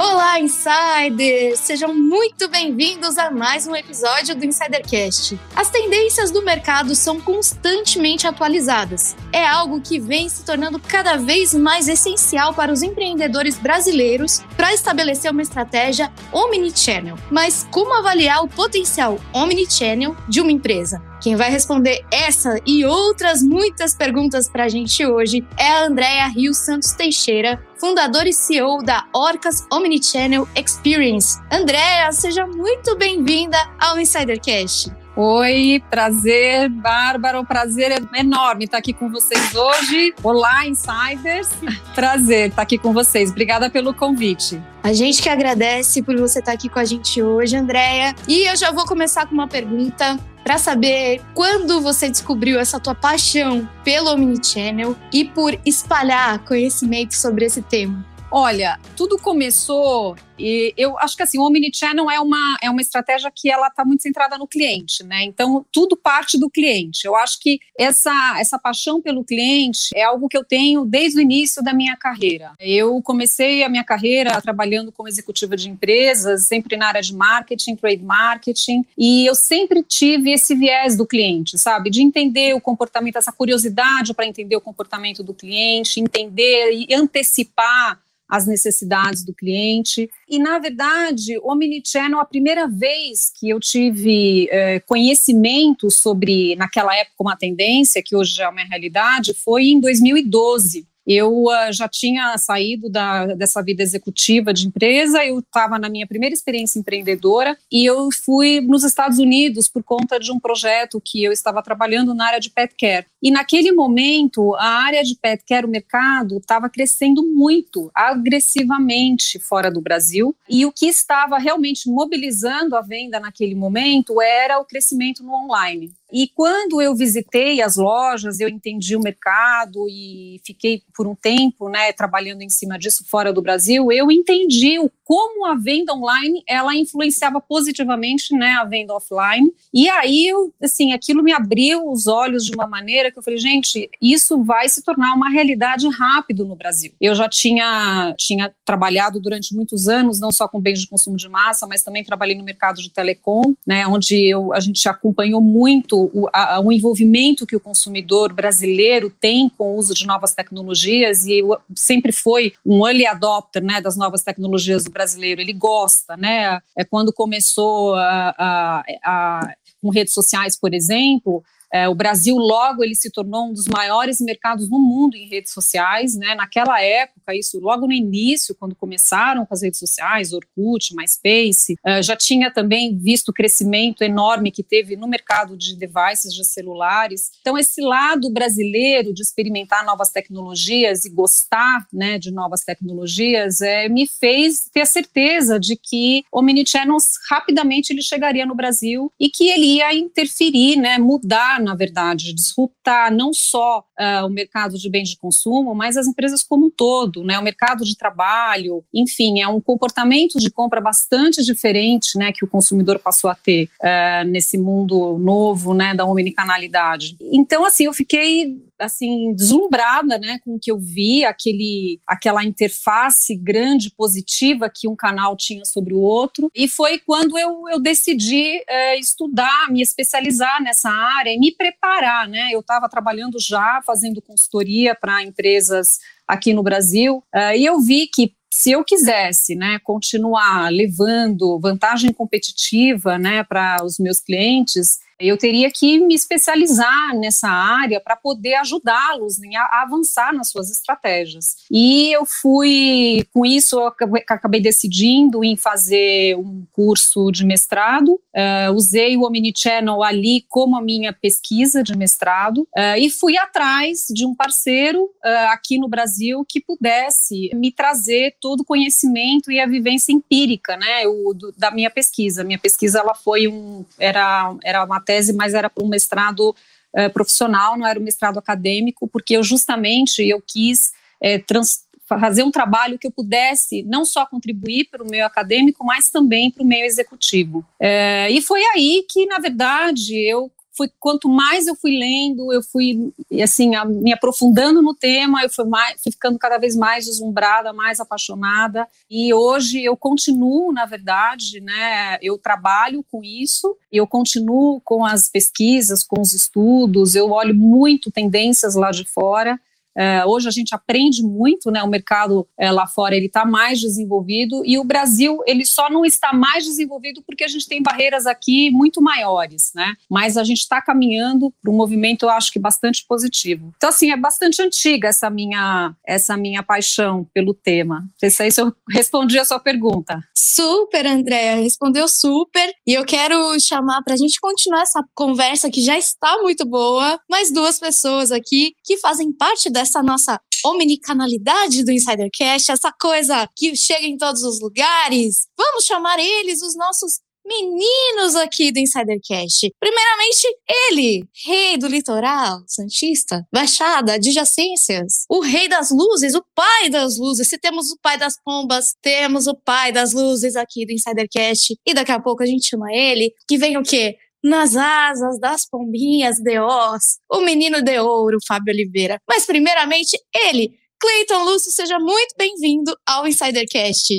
Olá, insiders! Sejam muito bem-vindos a mais um episódio do Insidercast. As tendências do mercado são constantemente atualizadas. É algo que vem se tornando cada vez mais essencial para os empreendedores brasileiros para estabelecer uma estratégia omnichannel. Mas como avaliar o potencial omnichannel de uma empresa? Quem vai responder essa e outras muitas perguntas para a gente hoje é a Andrea Rio Santos Teixeira, fundadora e CEO da Orcas Omnichannel Experience. Andrea, seja muito bem-vinda ao Insidercast. Oi, prazer, Bárbara, o prazer enorme estar aqui com vocês hoje. Olá, insiders. Prazer estar aqui com vocês. Obrigada pelo convite. A gente que agradece por você estar aqui com a gente hoje, Andréia. E eu já vou começar com uma pergunta para saber quando você descobriu essa tua paixão pelo Omnichannel e por espalhar conhecimento sobre esse tema. Olha, tudo começou e eu acho que assim, o Omnichannel é uma, é uma estratégia que ela está muito centrada no cliente, né? Então, tudo parte do cliente. Eu acho que essa, essa paixão pelo cliente é algo que eu tenho desde o início da minha carreira. Eu comecei a minha carreira trabalhando como executiva de empresas, sempre na área de marketing, trade marketing, e eu sempre tive esse viés do cliente, sabe? De entender o comportamento, essa curiosidade para entender o comportamento do cliente, entender e antecipar as necessidades do cliente. E, na verdade, o Omnichannel, a primeira vez que eu tive é, conhecimento sobre, naquela época, uma tendência, que hoje é uma realidade, foi em 2012. Eu uh, já tinha saído da, dessa vida executiva de empresa, eu estava na minha primeira experiência empreendedora e eu fui nos Estados Unidos por conta de um projeto que eu estava trabalhando na área de pet care. E naquele momento, a área de pet care, o mercado, estava crescendo muito, agressivamente fora do Brasil. E o que estava realmente mobilizando a venda naquele momento era o crescimento no online. E quando eu visitei as lojas, eu entendi o mercado e fiquei por um tempo, né, trabalhando em cima disso fora do Brasil, eu entendi o como a venda online ela influenciava positivamente, né, a venda offline. E aí, eu, assim, aquilo me abriu os olhos de uma maneira que eu falei, gente, isso vai se tornar uma realidade rápido no Brasil. Eu já tinha tinha trabalhado durante muitos anos, não só com bens de consumo de massa, mas também trabalhei no mercado de telecom, né, onde eu, a gente acompanhou muito o, a, o envolvimento que o consumidor brasileiro tem com o uso de novas tecnologias e eu sempre foi um early adopter, né, das novas tecnologias do brasileiro, ele gosta, né? É quando começou a, a, a com redes sociais, por exemplo, é, o Brasil logo ele se tornou um dos maiores mercados no mundo em redes sociais, né? Naquela época, isso logo no início, quando começaram com as redes sociais, Orkut, MySpace, é, já tinha também visto o crescimento enorme que teve no mercado de devices de celulares. Então esse lado brasileiro de experimentar novas tecnologias e gostar, né, de novas tecnologias, é, me fez ter a certeza de que o Omnichannels rapidamente ele chegaria no Brasil e que ele ia interferir, né, mudar na verdade, disruptar não só uh, o mercado de bens de consumo, mas as empresas como um todo, né? O mercado de trabalho, enfim, é um comportamento de compra bastante diferente, né? Que o consumidor passou a ter uh, nesse mundo novo, né? Da omnicanalidade. Então, assim, eu fiquei assim deslumbrada, né, com o que eu vi, aquele aquela interface grande positiva que um canal tinha sobre o outro. E foi quando eu, eu decidi é, estudar, me especializar nessa área e me preparar, né? Eu estava trabalhando já fazendo consultoria para empresas aqui no Brasil uh, e eu vi que se eu quisesse né, continuar levando vantagem competitiva né, para os meus clientes, eu teria que me especializar nessa área para poder ajudá-los a avançar nas suas estratégias. E eu fui, com isso, acabei, acabei decidindo em fazer um curso de mestrado, uh, usei o Omnichannel ali como a minha pesquisa de mestrado uh, e fui atrás de um parceiro uh, aqui no Brasil que pudesse me trazer todo o conhecimento e a vivência empírica, né, o, do, da minha pesquisa. Minha pesquisa ela foi um era era uma tese, mas era para um mestrado uh, profissional, não era um mestrado acadêmico, porque eu justamente eu quis é, trans, fazer um trabalho que eu pudesse não só contribuir para o meio acadêmico, mas também para o meio executivo. É, e foi aí que, na verdade, eu quanto mais eu fui lendo, eu fui, assim, a, me aprofundando no tema, eu fui, mais, fui ficando cada vez mais deslumbrada, mais apaixonada. E hoje eu continuo, na verdade, né? Eu trabalho com isso, eu continuo com as pesquisas, com os estudos, eu olho muito tendências lá de fora. É, hoje a gente aprende muito, né? O mercado é, lá fora ele está mais desenvolvido e o Brasil ele só não está mais desenvolvido porque a gente tem barreiras aqui muito maiores, né? Mas a gente está caminhando para um movimento, eu acho que bastante positivo. Então assim é bastante antiga essa minha essa minha paixão pelo tema. Não sei se eu respondi a sua pergunta. Super, Andréa, respondeu super. E eu quero chamar para a gente continuar essa conversa que já está muito boa, mais duas pessoas aqui que fazem parte dessa essa nossa omnicanalidade do Insidercast, essa coisa que chega em todos os lugares. Vamos chamar eles os nossos meninos aqui do Insidercast. Primeiramente, ele, rei do litoral, Santista, Baixada, adjacências, o rei das luzes, o pai das luzes. Se temos o pai das pombas, temos o pai das luzes aqui do Insidercast. E daqui a pouco a gente chama ele, que vem o quê? Nas asas das pombinhas de Oz, o menino de ouro, Fábio Oliveira. Mas primeiramente, ele, Cleiton Lúcio, seja muito bem-vindo ao Insidercast.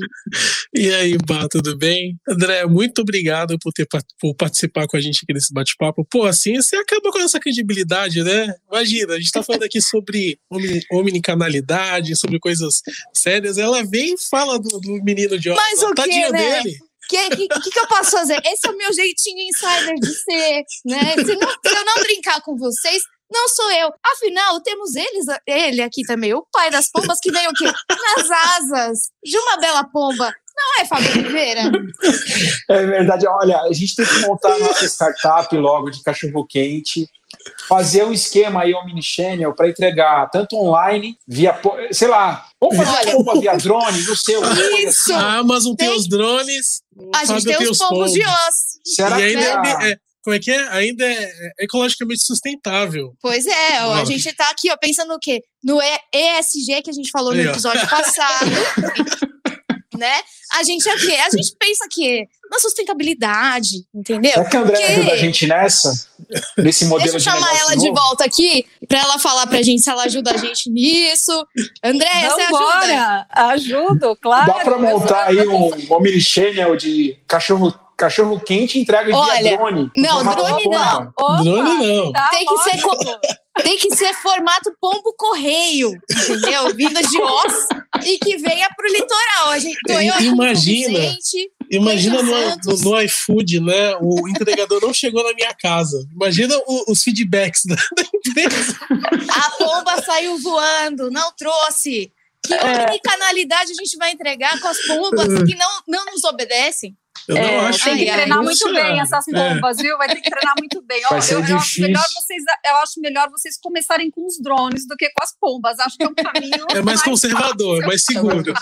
E aí, Bá, tudo bem? André, muito obrigado por, ter, por participar com a gente aqui nesse bate-papo. Pô, assim você acaba com essa credibilidade, né? Imagina, a gente tá falando aqui sobre omnicanalidade, sobre coisas sérias. Ela vem e fala do, do menino de Oz. Mas o que, né? dele que, que, que, eu posso fazer? Esse é o meu jeitinho insider de ser, né? Se, não, se eu não brincar com vocês, não sou eu. Afinal, temos eles, ele aqui também, o pai das pombas, que vem o quê? Nas asas de uma bela pomba. Não é, Fábio Oliveira? É verdade. Olha, a gente tem que montar a nossa startup logo de cachorro-quente fazer um esquema aí omnichannel para entregar tanto online, via, sei lá, vamos fazer uma pomba via drone, não sei, Isso. A Amazon tem, tem os drones, a gente tem, tem os pombos de osso. Será e que ainda é, é, como é que é? Ainda é, é ecologicamente sustentável. Pois é, ó, a gente tá aqui ó, pensando no quê? No ESG que a gente falou no episódio passado. né? A gente é quê? A gente pensa que na sustentabilidade, entendeu? Será que a André Porque... ajuda a gente nessa? Nesse modelo Deixa eu chamar ela novo? de volta aqui para ela falar pra gente se ela ajuda a gente nisso. André, você ajuda? Ajudo, claro. Dá para montar aí um omnichannel de cachorro cachorro quente entrega Olha, via drone. Não, drone não. Opa, drone não. Tá tem que ser tem que ser formato pombo correio, entendeu? Vindo de Oz e que venha pro litoral. A gente, tô eu imagina, imagina no, no, no, iFood, né? O entregador não chegou na minha casa. Imagina o, os feedbacks da, da empresa. A pomba saiu voando, não trouxe. Que é. canalidade a gente vai entregar com as pombas que não, não nos obedecem? Eu é, não acho tem que treinar muito bem essas bombas, é. viu? Vai ter que treinar muito bem. Vai eu, eu, acho melhor vocês, eu acho melhor vocês começarem com os drones do que com as pombas. Acho que é um caminho. É mais, mais conservador, fácil. mais seguro.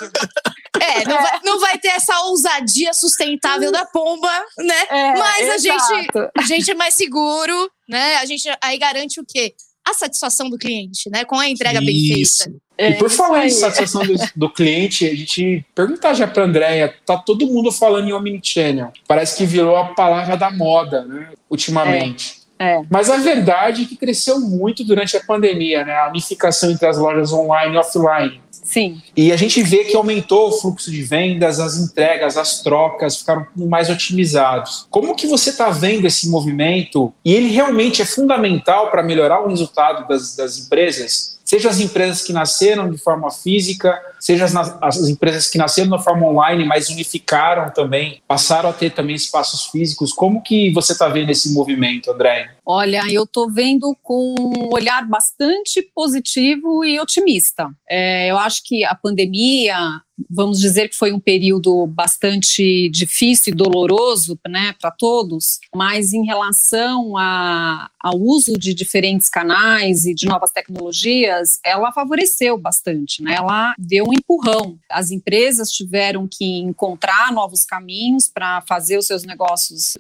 É, não, é. Vai, não vai ter essa ousadia sustentável da pomba, né? É, Mas a gente, a gente é mais seguro, né? A gente aí garante o quê? A satisfação do cliente, né? Com a entrega Isso. bem feita. É, e por falar em satisfação do, do, cliente, a gente perguntar já para Andréia, tá todo mundo falando em omnichannel. Parece que virou a palavra da moda, né? Ultimamente. É, é. Mas a verdade é que cresceu muito durante a pandemia, né? A unificação entre as lojas online e offline. Sim. E a gente vê que aumentou o fluxo de vendas, as entregas, as trocas ficaram mais otimizados. Como que você está vendo esse movimento? E ele realmente é fundamental para melhorar o resultado das, das empresas? Seja as empresas que nasceram de forma física, seja as, as, empresas que nasceram de forma online, mas unificaram também, passaram a ter também espaços físicos. Como que você está vendo esse movimento, André? Olha, eu estou vendo com um olhar bastante positivo e otimista. É, eu acho que a pandemia vamos dizer que foi um período bastante difícil e doloroso né, para todos, mas em relação a, ao uso de diferentes canais e de novas tecnologias, ela favoreceu bastante, né? ela deu um empurrão. As empresas tiveram que encontrar novos caminhos para fazer os seus negócios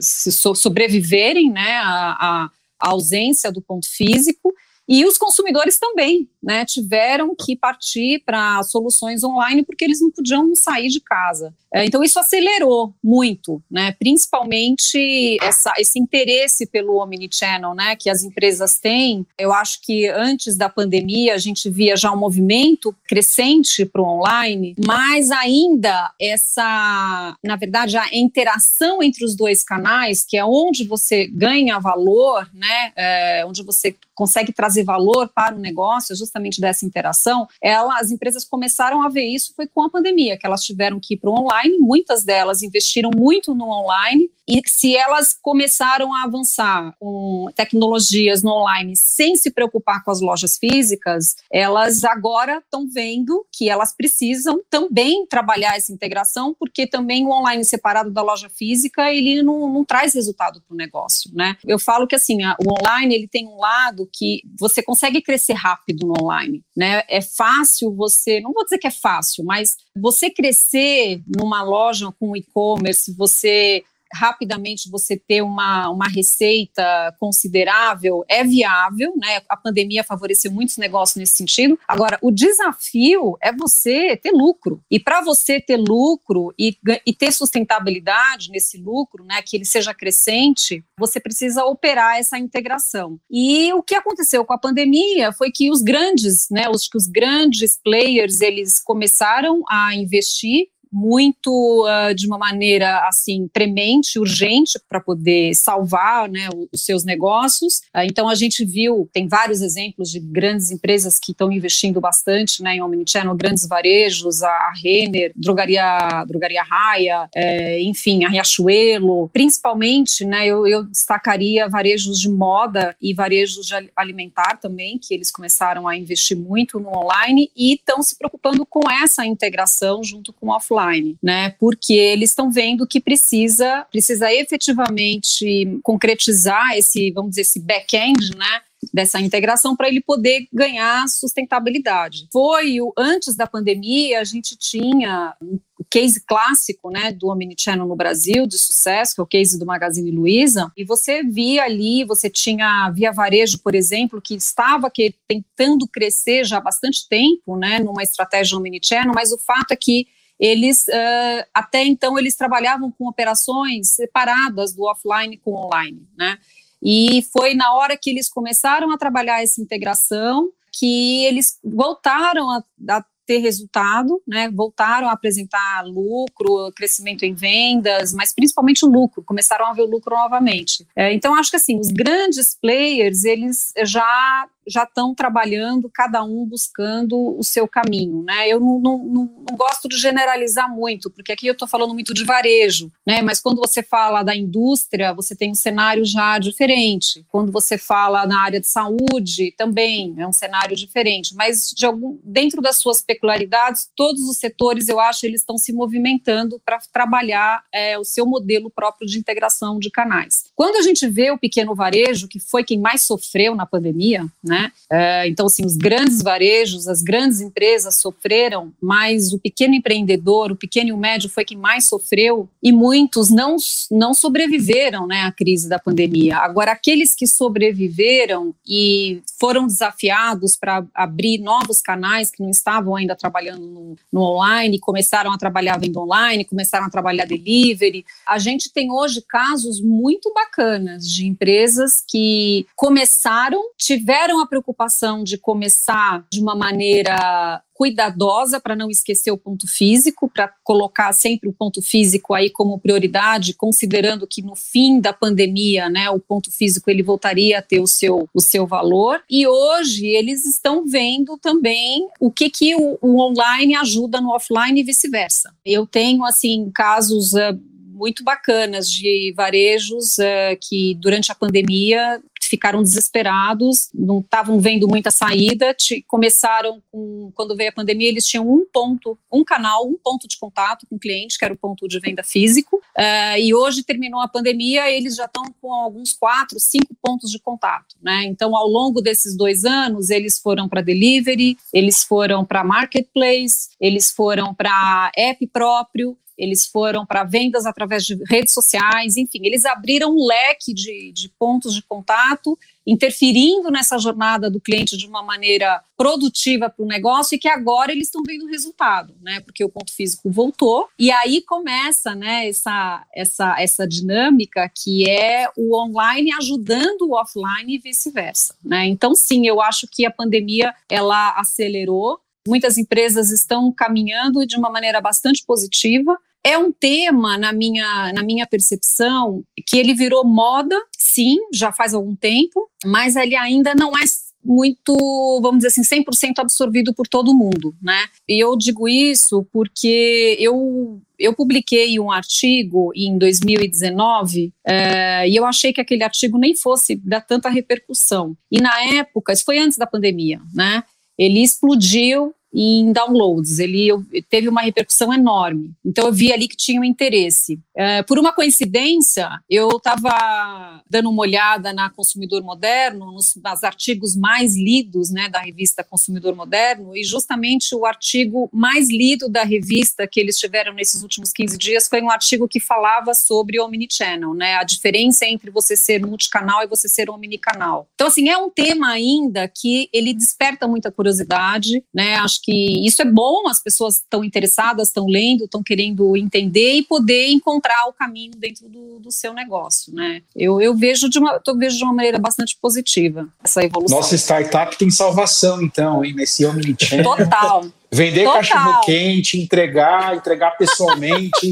sobreviverem né, à ausência do ponto físico E os consumidores também, né, tiveram que partir para soluções online porque eles não podiam sair de casa. É, então isso acelerou muito, né, principalmente essa, esse interesse pelo omnichannel, né, que as empresas têm. Eu acho que antes da pandemia a gente via já um movimento crescente para o online, mas ainda essa, na verdade, a interação entre os dois canais, que é onde você ganha valor, né, é, onde você consegue trazer valor para o negócio, justamente dessa interação, ela, as empresas começaram a ver isso foi com a pandemia, que elas tiveram que ir para o online, muitas delas investiram muito no online, e se elas começaram a avançar com tecnologias no online sem se preocupar com as lojas físicas, elas agora estão vendo que elas precisam também trabalhar essa integração, porque também o online separado da loja física, ele não, não traz resultado para o negócio, né? Eu falo que assim, o online ele tem um lado que você consegue crescer rápido no online, né? É fácil você, não vou dizer que é fácil, mas você crescer numa loja com e-commerce, você rapidamente você ter uma, uma receita considerável é viável, né? A pandemia favoreceu muitos negócios nesse sentido. Agora, o desafio é você ter lucro. E para você ter lucro e, e ter sustentabilidade nesse lucro, né, que ele seja crescente, você precisa operar essa integração. E o que aconteceu com a pandemia foi que os grandes, né, os, os grandes players, eles começaram a investir muito uh, de uma maneira assim premente, urgente para poder salvar né, os seus negócios. Uh, então a gente viu, tem vários exemplos de grandes empresas que estão investindo bastante né, em omnichannel, grandes varejos, a Renner, Drogaria, Drogaria Raia, é, enfim, a Riachuelo, principalmente, né, eu, eu destacaria varejos de moda e varejos de alimentar também, que eles começaram a investir muito no online e estão se preocupando com essa integração junto com o offline offline, né? Porque eles estão vendo que precisa, precisa efetivamente concretizar esse, vamos dizer, esse back-end, né? dessa integração para ele poder ganhar sustentabilidade. Foi o antes da pandemia a gente tinha um case clássico, né, do omnichannel no Brasil de sucesso, que é o case do Magazine Luiza, e você via ali, você tinha Via Varejo, por exemplo, que estava que, tentando crescer já há bastante tempo, né, numa estratégia omnichannel, mas o fato é que eles uh, até então eles trabalhavam com operações separadas do offline com online, né? E foi na hora que eles começaram a trabalhar essa integração que eles voltaram a, a ter resultado, né? Voltaram a apresentar lucro, crescimento em vendas, mas principalmente o lucro, começaram a ver o lucro novamente. É, então acho que assim os grandes players eles já já estão trabalhando, cada um buscando o seu caminho, né? Eu não, não, não, não gosto de generalizar muito, porque aqui eu estou falando muito de varejo, né? Mas quando você fala da indústria, você tem um cenário já diferente. Quando você fala na área de saúde, também é um cenário diferente. Mas de algum, dentro das suas peculiaridades, todos os setores, eu acho, eles estão se movimentando para trabalhar é, o seu modelo próprio de integração de canais. Quando a gente vê o pequeno varejo, que foi quem mais sofreu na pandemia, né? Né? É, então, assim, os grandes varejos, as grandes empresas sofreram, mas o pequeno empreendedor, o pequeno e o médio foi quem mais sofreu e muitos não, não sobreviveram, né, à crise da pandemia. Agora, aqueles que sobreviveram e foram desafiados para abrir novos canais que não estavam ainda trabalhando no, no online, começaram a trabalhar venda online, começaram a trabalhar delivery. A gente tem hoje casos muito bacanas de empresas que começaram, tiveram a preocupação de começar de uma maneira cuidadosa para não esquecer o ponto físico, para colocar sempre o ponto físico aí como prioridade, considerando que no fim da pandemia, né, o ponto físico ele voltaria a ter o seu, o seu valor. E hoje eles estão vendo também o que que o, o online ajuda no offline e vice-versa. Eu tenho assim casos uh, muito bacanas de varejos uh, que durante a pandemia ficaram desesperados, não estavam vendo muita saída, te, começaram com, quando veio a pandemia, eles tinham um ponto, um canal, um ponto de contato com o cliente, que era o ponto de venda físico, uh, e hoje terminou a pandemia, eles já estão com alguns quatro, cinco pontos de contato, né? Então, ao longo desses dois anos, eles foram para delivery, eles foram para marketplace, eles foram para app próprio, eles foram para vendas através de redes sociais, enfim, eles abriram um leque de, de pontos de contato interferindo nessa jornada do cliente de uma maneira produtiva para o negócio e que agora eles estão vendo resultado, né? Porque o ponto físico voltou e aí começa, né? Essa essa essa dinâmica que é o online ajudando o offline e vice-versa, né? Então sim, eu acho que a pandemia ela acelerou Muitas empresas estão caminhando de uma maneira bastante positiva. É um tema, na minha, na minha percepção, que ele virou moda, sim, já faz algum tempo, mas ele ainda não é muito, vamos dizer assim, 100% absorvido por todo mundo, né? E eu digo isso porque eu eu publiquei um artigo em 2019 é, e eu achei que aquele artigo nem fosse dar tanta repercussão. E na época, isso foi antes da pandemia, né? Ele explodiu em downloads. Ele teve uma repercussão enorme. Então eu vi ali que tinha um interesse. É, por uma coincidência, eu estava dando uma olhada na Consumidor Moderno, nos, nos artigos mais lidos né, da revista Consumidor Moderno, e justamente o artigo mais lido da revista que eles tiveram nesses últimos 15 dias foi um artigo que falava sobre omnichannel, né, a diferença entre você ser multicanal e você ser omnicanal. Então, assim, é um tema ainda que ele desperta muita curiosidade, né, acho que isso é bom, as pessoas estão interessadas, estão lendo, estão querendo entender e poder encontrar o caminho dentro do, do seu negócio, né? Eu, eu vejo de uma, eu vejo de uma maneira bastante positiva essa evolução. Nossa startup tem salvação, então, hein, nesse Omnichannel. Total. Vender Total. cachorro quente, entregar, entregar pessoalmente,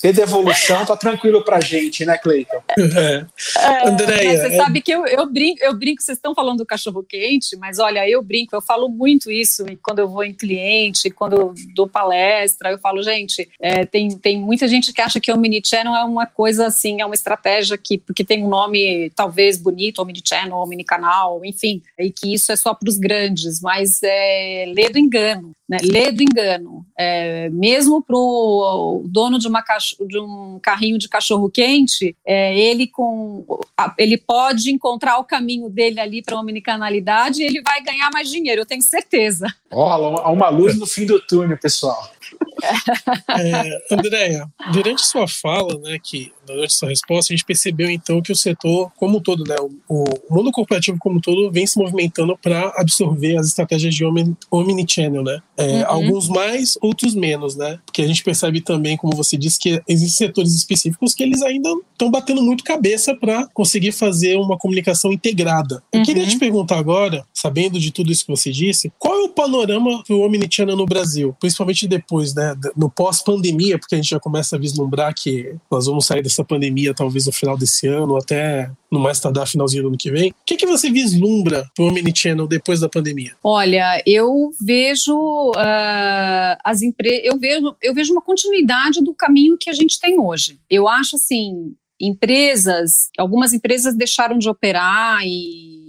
ter devolução, tá tranquilo pra gente, né, Cleiton? É. É, Andréia. Você é... sabe que eu, eu brinco, eu brinco, vocês estão falando do cachorro quente, mas olha, eu brinco, eu falo muito isso quando eu vou em cliente, quando eu dou palestra, eu falo, gente, é, tem, tem muita gente que acha que o Omnichannel é uma coisa assim, é uma estratégia que, porque tem um nome talvez bonito, Omnichannel, Omnicanal, enfim, e que isso é só para os grandes, mas é, lê do engano né, lê do engano. É, mesmo para o dono de, uma, de, um carrinho de cachorro quente, é, ele, com, ele pode encontrar o caminho dele ali para a omnicanalidade e ele vai ganhar mais dinheiro, eu tenho certeza. Olha, há uma luz no fim do túnel, pessoal. É, Andréia, durante sua fala, né, que durante sua resposta, a gente percebeu então que o setor como um todo, né, o, o mundo corporativo como um todo vem se movimentando para absorver as estratégias de omnichannel, né? É, uhum. Alguns mais, outros menos, né? Porque a gente percebe também, como você disse, que existem setores específicos que eles ainda estão batendo muito cabeça para conseguir fazer uma comunicação integrada. Eu uhum. queria te perguntar agora, sabendo de tudo isso que você disse, qual é o panorama do omnichannel no Brasil, principalmente depois, né, no pós-pandemia, porque a gente já começa a vislumbrar que nós vamos sair dessa pandemia talvez no final desse ano, até no mais tardar finalzinho do ano que vem. O que, que você vislumbra para o omnichannel depois da pandemia? Olha, eu vejo uh, as empresas, eu vejo, eu vejo uma continuidade do caminho que a gente tem hoje. Eu acho assim, empresas, algumas empresas deixaram de operar e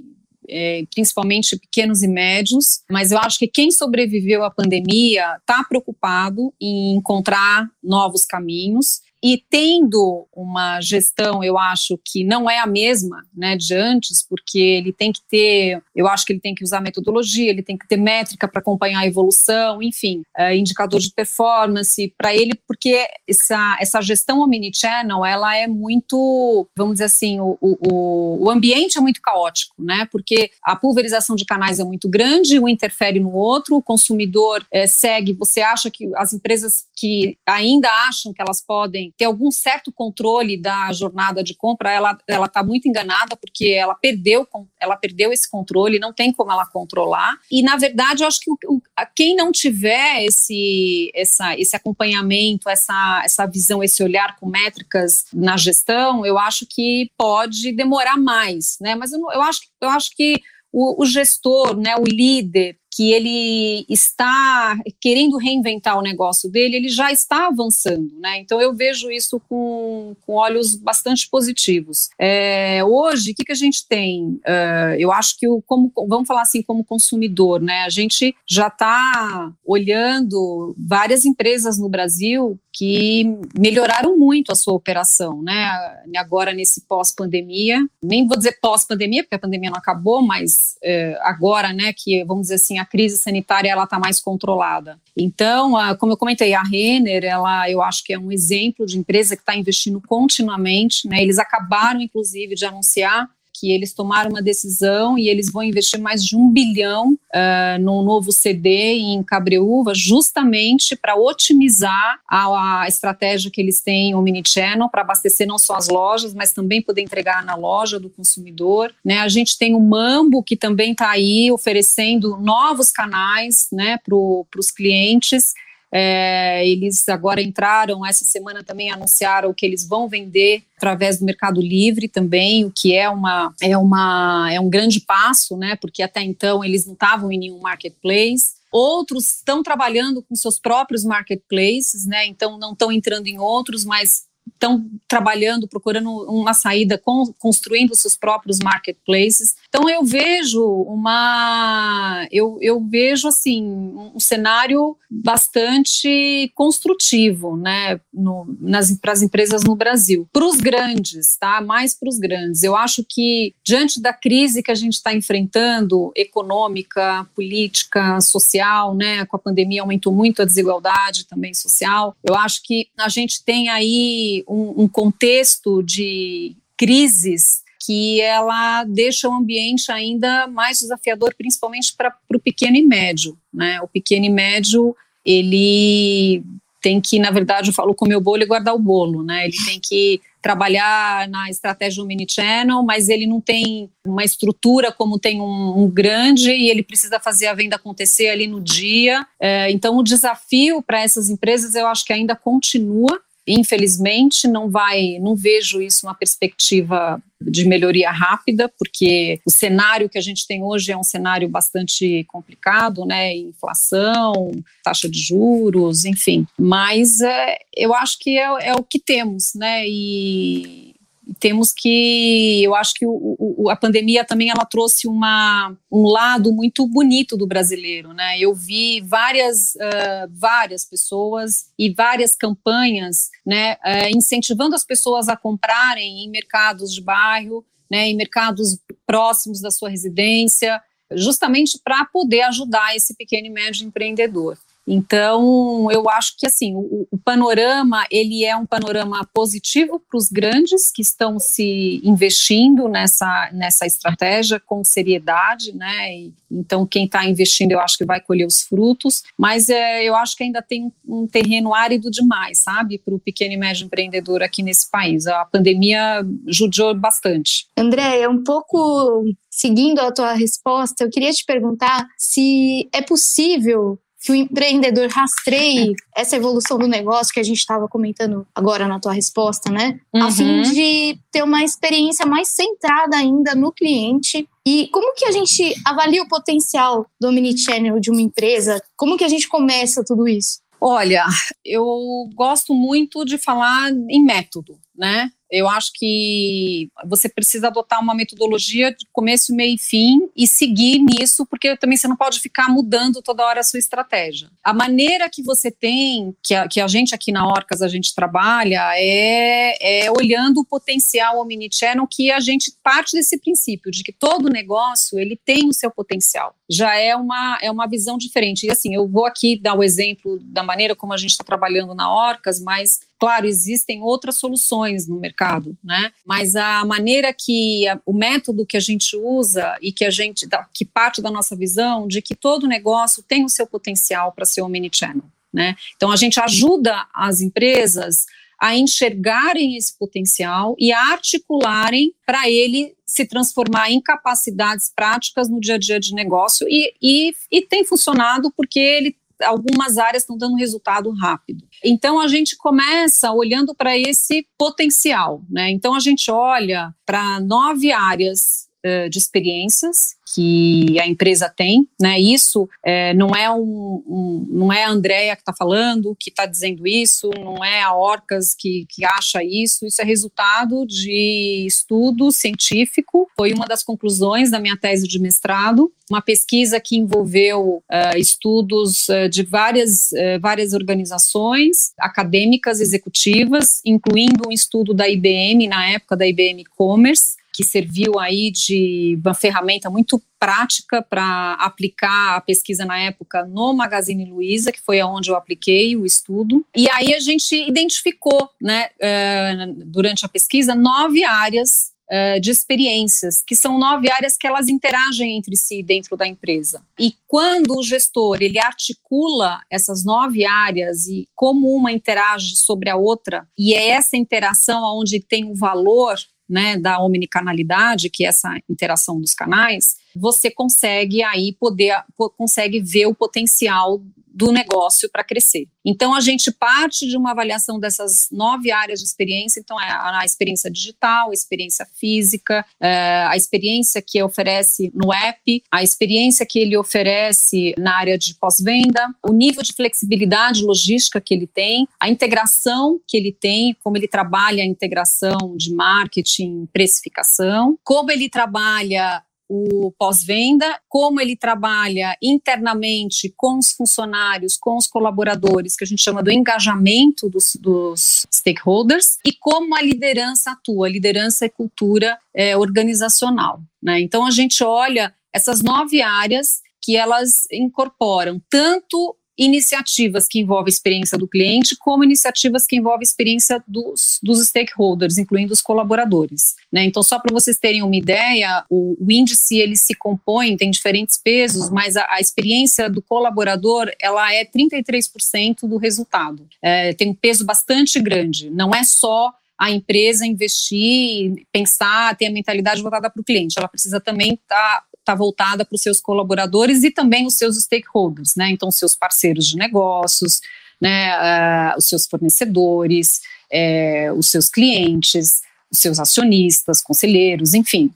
é, principalmente pequenos e médios, mas eu acho que quem sobreviveu à pandemia está preocupado em encontrar novos caminhos e tendo uma gestão, eu acho que não é a mesma né, de antes, porque ele tem que ter, eu acho que ele tem que usar metodologia, ele tem que ter métrica para acompanhar a evolução, enfim, é, indicador de performance para ele, porque essa, essa gestão omnichannel, ela é muito, vamos dizer assim, o, o, o ambiente é muito caótico, né? Porque a pulverização de canais é muito grande, um interfere no outro, o consumidor é, segue, você acha que as empresas que ainda acham que elas podem ter algum certo controle da jornada de compra, ela ela está muito enganada porque ela perdeu ela perdeu esse controle, não tem como ela controlar. E na verdade, eu acho que o, o, quem não tiver esse essa, esse acompanhamento, essa essa visão, esse olhar com métricas na gestão, eu acho que pode demorar mais, né? Mas eu, eu acho eu acho que o, o gestor, né, o líder, que ele está querendo reinventar o negócio dele, ele já está avançando, né? Então eu vejo isso com, com olhos bastante positivos. É, hoje, o que, que a gente tem? Uh, eu acho que o, como vamos falar assim como consumidor, né? A gente já está olhando várias empresas no Brasil que melhoraram muito a sua operação, né? Agora nesse pós-pandemia, nem vou dizer pós-pandemia porque a pandemia não acabou, mas uh, agora, né? Que vamos dizer assim a crise sanitária ela está mais controlada. Então, a, como eu comentei, a Renner, ela, eu acho que é um exemplo de empresa que está investindo continuamente. Né? Eles acabaram, inclusive, de anunciar que eles tomaram uma decisão e eles vão investir mais de um bilhão uh, novo CD em Cabreúva, justamente para otimizar a, a, estratégia que eles têm, o Mini-Channel, para abastecer não só as lojas, mas também poder entregar na loja do consumidor. Né? A gente tem o Mambo, que também está aí oferecendo novos canais né, para os clientes. É, eles agora entraram, essa semana também anunciaram que eles vão vender através do Mercado Livre também, o que é, uma, é, uma, é um grande passo, né? Porque até então eles não estavam em nenhum marketplace. Outros estão trabalhando com seus próprios marketplaces, né? Então não estão entrando em outros, mas estão trabalhando, procurando uma saída, construindo seus próprios marketplaces. Então eu vejo uma, eu, eu vejo assim um cenário bastante construtivo, né, no, nas para as empresas no Brasil, para os grandes, tá? Mais para os grandes. Eu acho que diante da crise que a gente está enfrentando, econômica, política, social, né, com a pandemia aumentou muito a desigualdade também social. Eu acho que a gente tem aí um, um contexto de crises que ela deixa o ambiente ainda mais desafiador, principalmente para o pequeno e médio. Né? O pequeno e médio, ele tem que, na verdade, eu falo comer o bolo e guardar o bolo, né? Ele tem que trabalhar na estratégia do mini channel, mas ele não tem uma estrutura como tem um, um grande e ele precisa fazer a venda acontecer ali no dia. É, então, o desafio para essas empresas, eu acho que ainda continua. Infelizmente, não vai, não vejo isso uma perspectiva de melhoria rápida, porque o cenário que a gente tem hoje é um cenário bastante complicado, né? Inflação, taxa de juros, enfim. Mas é, eu acho que é, é o que temos, né? E temos que, eu acho que o, o, a pandemia também ela trouxe uma, um lado muito bonito do brasileiro, né? Eu vi várias, uh, várias pessoas e várias campanhas, né, uh, incentivando as pessoas a comprarem em mercados de bairro, né, em mercados próximos da sua residência, justamente para poder ajudar esse pequeno e médio empreendedor. Então, eu acho que assim, o, o, panorama ele é um panorama positivo para os grandes que estão se investindo nessa, nessa estratégia com seriedade, né? E, então, quem está investindo, eu acho que vai colher os frutos, mas é, eu acho que ainda tem um terreno árido demais, sabe, para o pequeno e médio empreendedor aqui nesse país. A pandemia judiou bastante. André, é um pouco seguindo a tua resposta, eu queria te perguntar se é possível que o empreendedor rastreie essa evolução do negócio que a gente estava comentando agora na tua resposta, né? Uhum. A fim de ter uma experiência mais centrada ainda no cliente. E como que a gente avalia o potencial do omnichannel de uma empresa? Como que a gente começa tudo isso? Olha, eu gosto muito de falar em método, né? Eu acho que você precisa adotar uma metodologia de começo, meio e fim e seguir nisso, porque também você não pode ficar mudando toda hora a sua estratégia. A maneira que você tem, que a, que a gente aqui na Orcas a gente trabalha, é, é olhando o potencial omnichannel, que a gente parte desse princípio de que todo negócio ele tem o seu potencial. Já é uma, é uma visão diferente. E assim, eu vou aqui dar o exemplo da maneira como a gente está trabalhando na Orcas, mas Claro, existem outras soluções no mercado, né? Mas a maneira que a, o método que a gente usa e que a gente que parte da nossa visão de que todo negócio tem o seu potencial para ser omnichannel, né? Então a gente ajuda as empresas a enxergarem esse potencial e a articularem para ele se transformar em capacidades práticas no dia a dia de negócio e, e, e tem funcionado porque ele algumas áreas estão dando resultado rápido. Então a gente começa olhando para esse potencial, né? Então a gente olha para nove áreas uh, de experiências que a empresa tem, né? Isso é, não é um, um, não é a Andrea que está falando, que está dizendo isso, não é a Orcas que, que acha isso, isso é resultado de estudo científico. Foi uma das conclusões da minha tese de mestrado, uma pesquisa que envolveu uh, estudos uh, de várias, uh, várias organizações acadêmicas executivas, incluindo um estudo da IBM na época da IBM Commerce que serviu aí de uma ferramenta muito prática para aplicar a pesquisa na época no Magazine Luiza, que foi aonde eu apliquei o estudo. E aí a gente identificou, né, uh, durante a pesquisa, nove áreas uh, de experiências, que são nove áreas que elas interagem entre si dentro da empresa. E quando o gestor ele articula essas nove áreas e como uma interage sobre a outra, e é essa interação onde tem o valor né, da omnicanalidade, que é essa interação dos canais, você consegue aí poder consegue ver o potencial do negócio para crescer. Então, a gente parte de uma avaliação dessas nove áreas de experiência. Então, é a, experiência digital, a experiência física, é, a experiência que oferece no app, a experiência que ele oferece na área de pós-venda, o nível de flexibilidade logística que ele tem, a integração que ele tem, como ele trabalha a integração de marketing, precificação, como ele trabalha o pós-venda, como ele trabalha internamente com os funcionários, com os colaboradores, que a gente chama do engajamento dos, dos stakeholders, e como a liderança atua, liderança e cultura é, organizacional. Né? Então, a gente olha essas nove áreas que elas incorporam tanto iniciativas que envolvem experiência do cliente, como iniciativas que envolvem experiência dos, dos stakeholders, incluindo os colaboradores. Né? Então, só para vocês terem uma ideia, o, o, índice ele se compõe, tem diferentes pesos, mas a, a experiência do colaborador ela é 33% do resultado. É, tem um peso bastante grande. Não é só a empresa investir, pensar, ter a mentalidade voltada para o cliente. Ela precisa também estar tá está voltada para os seus colaboradores e também os seus stakeholders, né? Então, seus parceiros de negócios, né? Uh, os seus fornecedores, é, os seus clientes, os seus acionistas, conselheiros, enfim.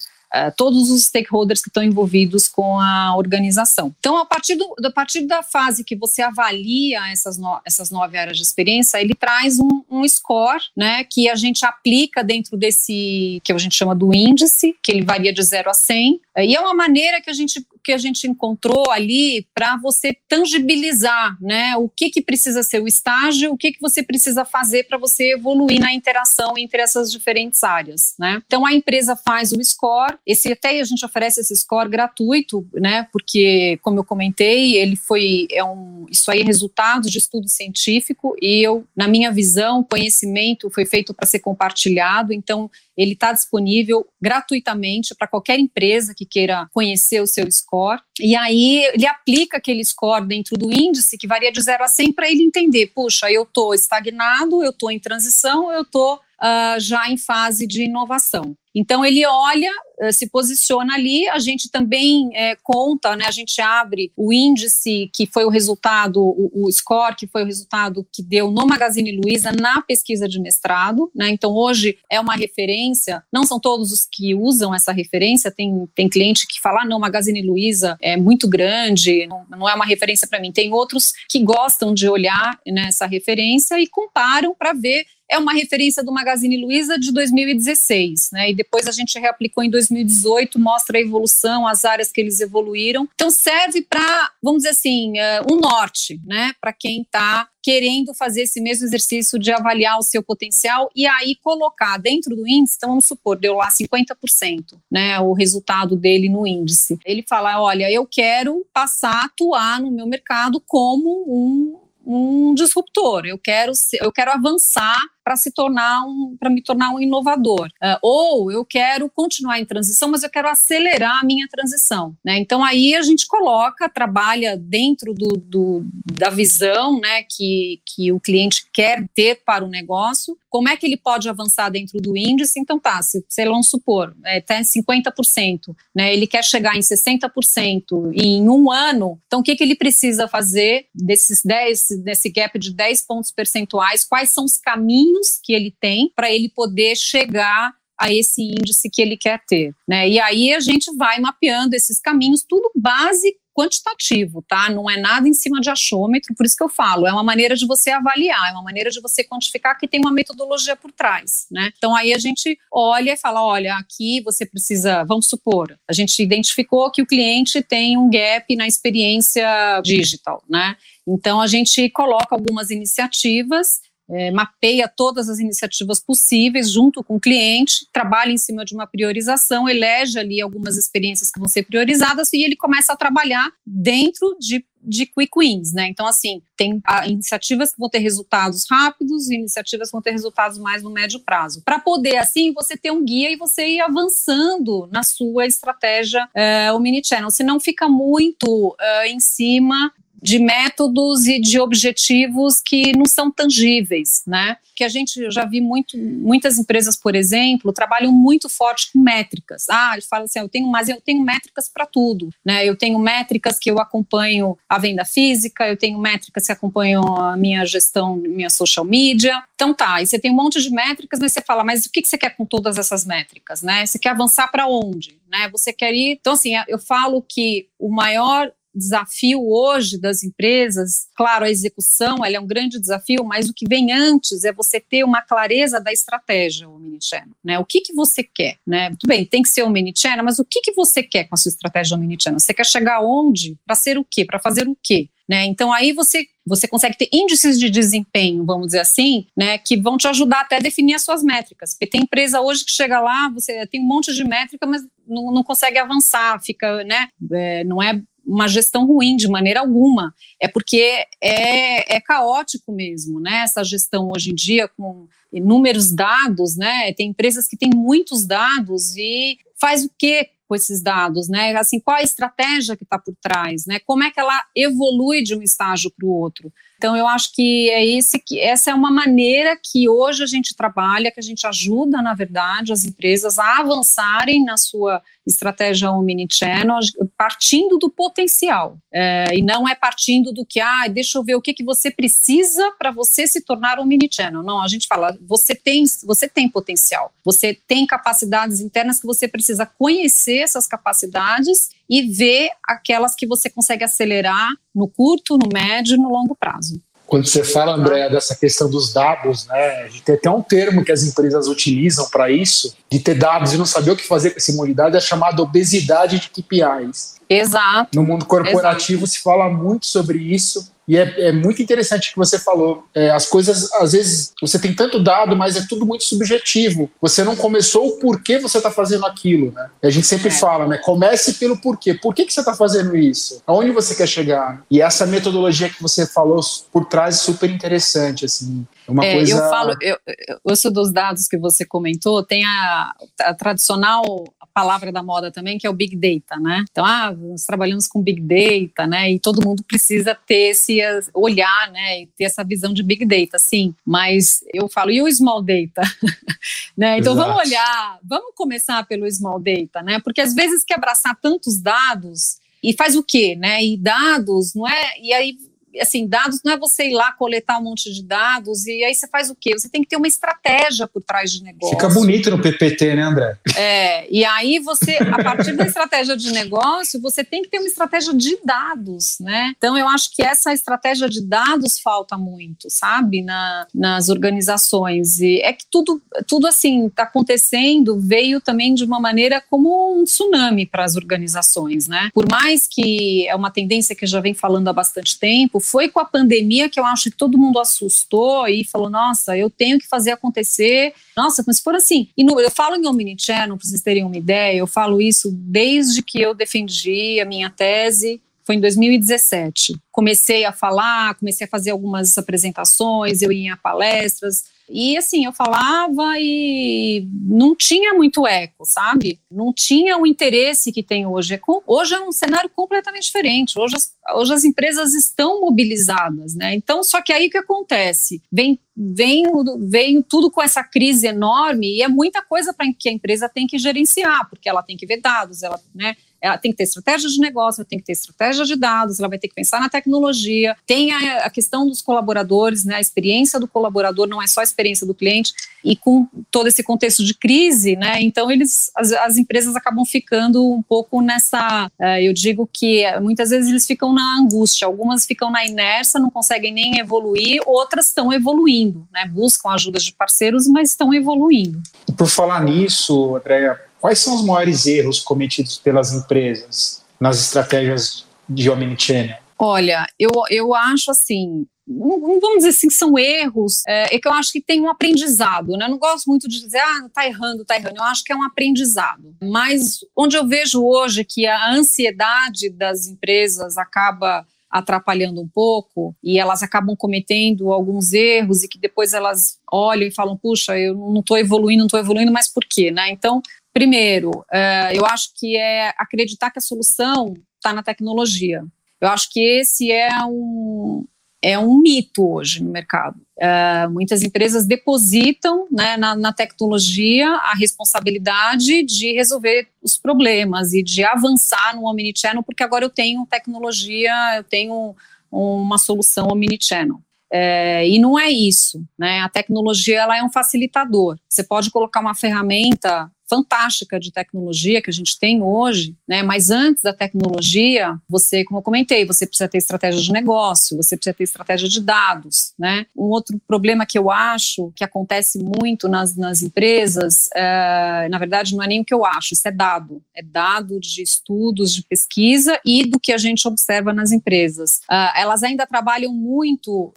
Todos os stakeholders que estão envolvidos com a organização. Então, a partir, do, a partir da fase que você avalia essas, no, essas nove áreas de experiência, ele traz um, um, score, né, que a gente aplica dentro desse, que a gente chama do índice, que ele varia de 0 a 100, e é uma maneira que a gente que a gente encontrou ali para você tangibilizar, né? O que que precisa ser o estágio, o que que você precisa fazer para você evoluir na interação entre essas diferentes áreas, né? Então a empresa faz o score, esse até a gente oferece esse score gratuito, né? Porque como eu comentei, ele foi é um isso aí é resultado de estudo científico e eu na minha visão, conhecimento foi feito para ser compartilhado, então ele está disponível gratuitamente para qualquer empresa que queira conhecer o seu score. E aí ele aplica aquele score dentro do índice, que varia de 0 a 100, para ele entender: puxa, eu estou estagnado, eu estou em transição, eu estou uh, já em fase de inovação. Então ele olha, eh, se posiciona ali, a gente também é, conta, né, a gente abre o índice que foi o resultado, o, o, score que foi o resultado que deu no Magazine Luiza na pesquisa de mestrado, né, então hoje é uma referência, não são todos os que usam essa referência, tem, tem cliente que fala, ah, não, Magazine Luiza é muito grande, não, não é uma referência para mim, tem outros que gostam de olhar nessa referência e comparam para ver é uma referência do Magazine Luiza de 2016, né? E depois a gente reaplicou em 2018, mostra a evolução, as áreas que eles evoluíram. Então serve para, vamos dizer assim, uh, um norte, né? Para quem está querendo fazer esse mesmo exercício de avaliar o seu potencial e aí colocar dentro do índice, então vamos supor, deu lá 50%, né, o resultado dele no índice. Ele fala, olha, eu quero passar a atuar no meu mercado como um um disruptor, eu quero, eu quero avançar para se tornar um, para me tornar um inovador. Uh, ou eu quero continuar em transição, mas eu quero acelerar a minha transição. Né? Então aí a gente coloca, trabalha dentro do, do, da visão né, que, que o cliente quer ter para o negócio, como é que ele pode avançar dentro do índice? Então tá, se, se vamos supor, é, até 50%, né, ele quer chegar em 60% em um ano, então o que, que ele precisa fazer desses 10, desse gap de 10 pontos percentuais, quais são os caminhos que ele tem para ele poder chegar a esse índice que ele quer ter, né? E aí a gente vai mapeando esses caminhos, tudo base quantitativo, tá? Não é nada em cima de achômetro, por isso que eu falo, é uma maneira de você avaliar, é uma maneira de você quantificar que tem uma metodologia por trás, né? Então aí a gente olha e fala, olha, aqui você precisa, vamos supor, a gente identificou que o cliente tem um gap na experiência digital, né? Então a gente coloca algumas iniciativas é, mapeia todas as iniciativas possíveis junto com o cliente, trabalha em cima de uma priorização, elege ali algumas experiências que vão ser priorizadas e ele começa a trabalhar dentro de de quick wins, né? Então, assim, tem a, iniciativas que vão ter resultados rápidos e iniciativas que vão ter resultados mais no médio prazo. Para poder, assim, você ter um guia e você ir avançando na sua estratégia é, omnichannel. Se não fica muito é, em cima de métodos e de objetivos que não são tangíveis, né? Que a gente já vi muito, muitas empresas, por exemplo, trabalham muito forte com métricas. Ah, ele fala assim, eu tenho, mas eu tenho métricas para tudo, né? Eu tenho métricas que eu acompanho a venda física, eu tenho métricas que acompanham a minha gestão, minha social media. Então tá, e você tem um monte de métricas, mas você fala, mas o que você quer com todas essas métricas, né? Você quer avançar para onde? Né? Você quer ir. Então, assim, eu falo que o maior desafio hoje das empresas, claro, a execução é um grande desafio, mas o que vem antes é você ter uma clareza da estratégia, o omnichannel, né? O que que você quer, né? Tudo bem, tem que ser o omnichannel, mas o que que você quer com a sua estratégia omnichannel? Você quer chegar onde? Para ser o quê? Para fazer o quê? Né? Então aí você você consegue ter índices de desempenho, vamos dizer assim, né, que vão te ajudar até a definir as suas métricas. Porque tem empresa hoje que chega lá, você tem um monte de métrica, mas não, não consegue avançar, fica, né, é, não é uma gestão ruim de maneira alguma, é porque é, é caótico mesmo, né? Essa gestão hoje em dia com inúmeros dados, né? Tem empresas que têm muitos dados e faz o que com esses dados, né? Assim, qual a estratégia que está por trás, né? Como é que ela evolui de um estágio para o outro? Então, eu acho que é esse que essa é uma maneira que hoje a gente trabalha, que a gente ajuda, na verdade, as empresas a avançarem na sua estratégia omnichannel, partindo do potencial. É, e não é partindo do que, ah, deixa eu ver o que, que você precisa para você se tornar omnichannel. Não, a gente fala, você tem, você tem potencial, você tem capacidades internas que você precisa conhecer essas capacidades e ver aquelas que você consegue acelerar no curto, no médio e no longo prazo. Quando você fala, André, dessa questão dos dados, né, gente tem até um termo que as empresas utilizam para isso, de ter dados e não saber o que fazer com essa imunidade, é chamada obesidade de KPIs. Exato. No mundo corporativo Exato. se fala muito sobre isso. E é, é, muito interessante o que você falou. É, as coisas, às vezes, você tem tanto dado, mas é tudo muito subjetivo. Você não começou o porquê você está fazendo aquilo, né? E a gente sempre é. fala, né? Comece pelo porquê. Por que, que você está fazendo isso? Aonde você quer chegar? E essa metodologia que você falou por trás é super interessante, assim. Uma é, coisa... Eu falo, eu, eu sou dos dados que você comentou, tem a, a tradicional palavra da moda também, que é o Big Data, né? Então, ah, nós trabalhamos com Big Data, né? E todo mundo precisa ter esse olhar, né? E ter essa visão de Big Data, sim. Mas eu falo, e o Small Data? né? Então, Exato. vamos olhar, vamos começar pelo Small Data, né? Porque às vezes que abraçar tantos dados e faz o quê, né? E dados, não é? E aí assim, dados não é você ir lá coletar um monte de dados e aí você faz o quê? Você tem que ter uma estratégia por trás de negócio. Fica bonito no PPT, né, André? É, e aí você, a partir da estratégia de negócio, você tem que ter uma estratégia de dados, né? Então eu acho que essa estratégia de dados falta muito, sabe, na, nas organizações. E é que tudo, tudo assim, está acontecendo, veio também de uma maneira como um tsunami para as organizações, né? Por mais que é uma tendência que já vem falando há bastante tempo, foi com a pandemia que eu acho que todo mundo assustou e falou: nossa, eu tenho que fazer acontecer. Nossa, mas se for assim. E no, eu falo em Omnichannel, para vocês terem uma ideia, eu falo isso desde que eu defendi a minha tese foi em 2017. Comecei a falar, comecei a fazer algumas apresentações, eu ia a palestras, e assim, eu falava e não tinha muito eco, sabe? Não tinha o interesse que tem hoje. É hoje é um cenário completamente diferente. Hoje as, hoje as empresas estão mobilizadas, né? Então, só que aí o que acontece? Vem, vem, vem tudo com essa crise enorme e é muita coisa para que a empresa tem que gerenciar, porque ela tem que ver dados, ela, né? Ela tem que ter estratégia de negócio, ela tem que ter estratégia de dados, ela vai ter que pensar na tecnologia, tem a, a, questão dos colaboradores, né, a experiência do colaborador não é só a experiência do cliente, e com todo esse contexto de crise, né, então eles, as, as empresas acabam ficando um pouco nessa, uh, eu digo que eh, muitas vezes eles ficam na angústia, algumas ficam na inércia, não conseguem nem evoluir, outras estão evoluindo, né, buscam ajuda de parceiros, mas estão evoluindo. Por falar nisso, Andréia, Quais são os maiores erros cometidos pelas empresas nas estratégias de omnichannel? Olha, eu, eu acho assim, não vamos dizer assim que são erros, é, é, que eu acho que tem um aprendizado, né? Eu não gosto muito de dizer, ah, tá errando, tá errando. Eu acho que é um aprendizado. Mas onde eu vejo hoje que a ansiedade das empresas acaba atrapalhando um pouco e elas acabam cometendo alguns erros e que depois elas olham e falam, puxa, eu não estou evoluindo, não estou evoluindo, mas por quê, né? Então, primeiro, uh, eu acho que é acreditar que a solução está na tecnologia. Eu acho que esse é um, é um mito hoje no mercado. Uh, muitas empresas depositam né, na, na, tecnologia a responsabilidade de resolver os problemas e de avançar no omnichannel, porque agora eu tenho tecnologia, eu tenho uma solução omnichannel. É, e não é isso, né? A tecnologia ela é um facilitador. Você pode colocar uma ferramenta fantástica de tecnologia que a gente tem hoje, né? Mas antes da tecnologia, você, como eu comentei, você precisa ter estratégia de negócio, você precisa ter estratégia de dados, né? Um outro problema que eu acho que acontece muito nas, nas empresas, é, na verdade, não é nem o que eu acho, isso é dado, é dado de estudos, de pesquisa e do que a gente observa nas empresas. Uh, elas ainda trabalham muito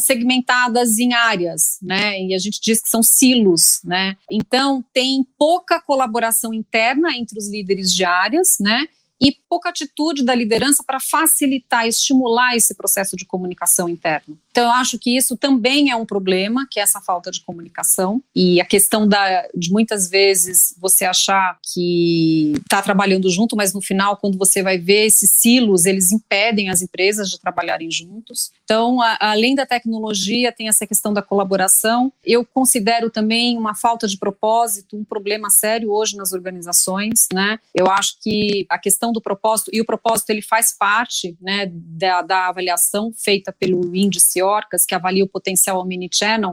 segmentadas em áreas, né? E a gente diz que são silos, né? Então tem pouca colaboração interna entre os líderes de áreas, né? E pouca atitude da liderança para facilitar, estimular esse processo de comunicação interna. Então, eu acho que isso também é um problema, que é essa falta de comunicação e a questão da, de muitas vezes você achar que está trabalhando junto, mas no final, quando você vai ver esses silos, eles impedem as empresas de trabalharem juntos. Então, a, além da tecnologia, tem essa questão da colaboração. Eu considero também uma falta de propósito um problema sério hoje nas organizações, né? Eu acho que a questão do propósito, e o propósito ele faz parte né, da, da avaliação feita pelo índice Orcas, que avalia o potencial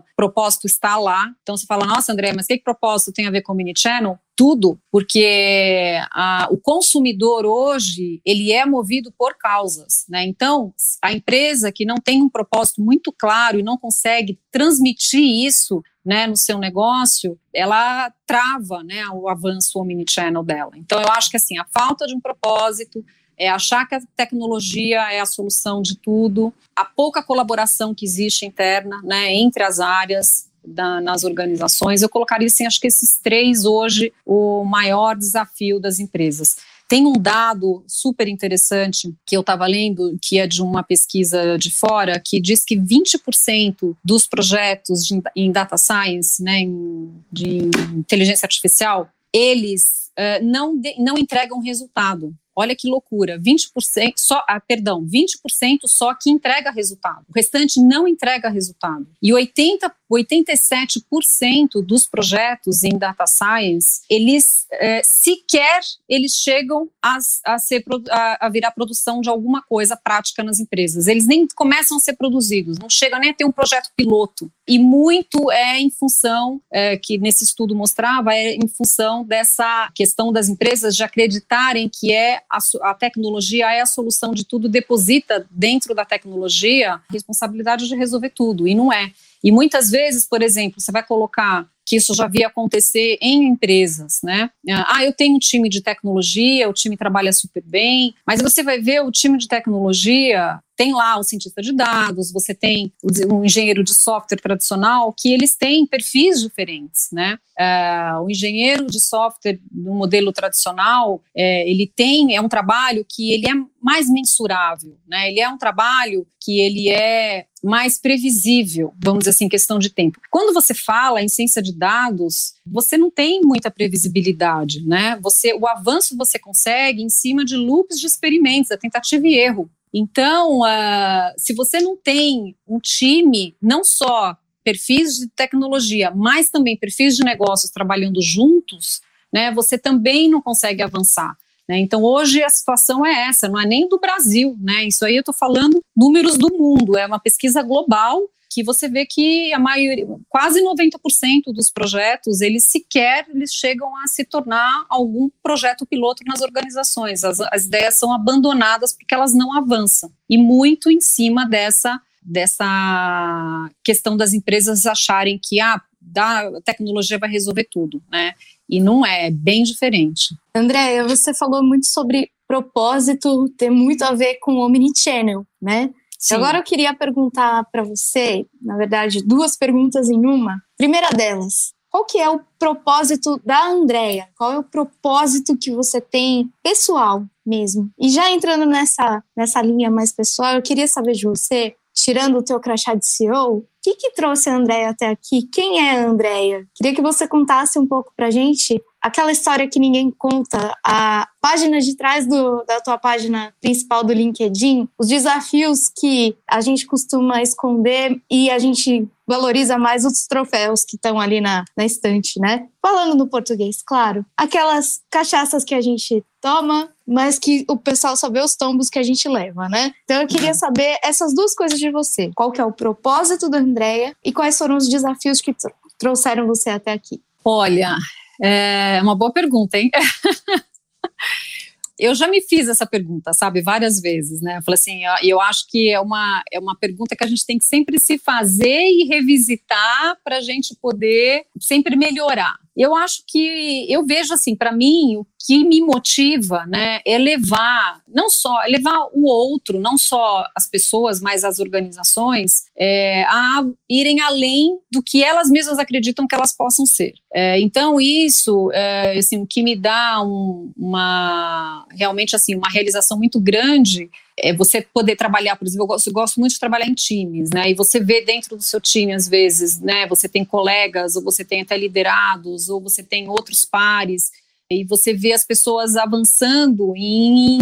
o propósito está lá. Então você fala, nossa, André, mas o que, que propósito tem a ver com omnichannel? Tudo, porque a, o consumidor hoje ele é movido por causas, né? Então a empresa que não tem um propósito muito claro e não consegue transmitir isso, né, no seu negócio, ela trava, né, o avanço omnichannel dela. Então eu acho que assim a falta de um propósito é achar que a tecnologia é a solução de tudo, a pouca colaboração que existe interna, né, entre as áreas, da, nas organizações. Eu colocaria assim, acho que esses três hoje o maior desafio das empresas. Tem um dado super interessante que eu estava lendo, que é de uma pesquisa de fora, que diz que 20% dos projetos de, em data science, né, em, de inteligência artificial, eles uh, não, de, não entregam resultado. Olha que loucura, 20% só, ah, perdão, 20% só que entrega resultado. O restante não entrega resultado. E 80, 87% dos projetos em data science, eles é, sequer eles chegam a, a, ser, a, a, virar produção de alguma coisa prática nas empresas. Eles nem começam a ser produzidos, não chegam nem a ter um projeto piloto. E muito é em função, é, que nesse estudo mostrava, é em função dessa questão das empresas de acreditarem que é a, a tecnologia é a solução de tudo, deposita dentro da tecnologia a responsabilidade de resolver tudo, e não é. E muitas vezes, por exemplo, você vai colocar que isso já via acontecer em empresas, né? Ah, eu tenho um time de tecnologia, o time trabalha super bem, mas você vai ver o time de tecnologia tem lá o cientista de dados, você tem o, engenheiro de software tradicional, que eles têm perfis diferentes, né? Uh, o engenheiro de software no modelo tradicional, é, ele tem, é um trabalho que ele é mais mensurável, né? Ele é um trabalho que ele é mais previsível, vamos dizer assim, questão de tempo. Quando você fala em ciência de dados, você não tem muita previsibilidade, né? Você, o avanço você consegue em cima de loops de experimentos, a tentativa e erro. Então, uh, se você não tem um time, não só perfis de tecnologia, mas também perfis de negócios trabalhando juntos, né, você também não consegue avançar. Né? Então, hoje a situação é essa, não é nem do Brasil, né? Isso aí eu estou falando números do mundo, é uma pesquisa global que você vê que a maioria, quase 90% dos projetos, eles sequer eles chegam a se tornar algum projeto piloto nas organizações. As, as ideias são abandonadas porque elas não avançam. E muito em cima dessa dessa questão das empresas acharem que ah, da tecnologia vai resolver tudo, né? E não é, é bem diferente. Andréia, você falou muito sobre propósito ter muito a ver com o omnichannel, né? Sim. Agora eu queria perguntar para você, na verdade, duas perguntas em uma. Primeira delas, qual que é o propósito da Andrea? Qual é o propósito que você tem pessoal mesmo? E já entrando nessa, nessa linha mais pessoal, eu queria saber de você, tirando o teu crachá de CEO, o que, que trouxe a Andrea até aqui? Quem é a Andrea? Queria que você contasse um pouco pra gente aquela história que ninguém conta, a página de trás do, da tua página principal do LinkedIn, os desafios que a gente costuma esconder e a gente valoriza mais os troféus que estão ali na, na estante, né? Falando no português, claro. Aquelas cachaças que a gente toma, mas que o pessoal só vê os tombos que a gente leva, né? Então eu queria saber essas duas coisas de você. Qual que é o propósito da Andrea e quais foram os desafios que trouxeram você até aqui? Olha, é uma boa pergunta, hein? eu já me fiz essa pergunta, sabe, várias vezes, né? Eu falei assim, eu acho que é uma, é uma pergunta que a gente tem que sempre se fazer e revisitar para a gente poder sempre melhorar. Eu acho que eu vejo assim, para mim, o que me motiva, né, é levar, não só, é levar o outro, não só as pessoas, mas as organizações, é, a irem além do que elas mesmas acreditam que elas possam ser. É, então, isso, é, assim, o que me dá um, uma, realmente, assim, uma realização muito grande é você poder trabalhar, por exemplo, eu gosto, eu gosto, muito de trabalhar em times, né? E você vê dentro do seu time, às vezes, né? Você tem colegas, ou você tem até liderados, ou você tem outros pares, e você vê as pessoas avançando em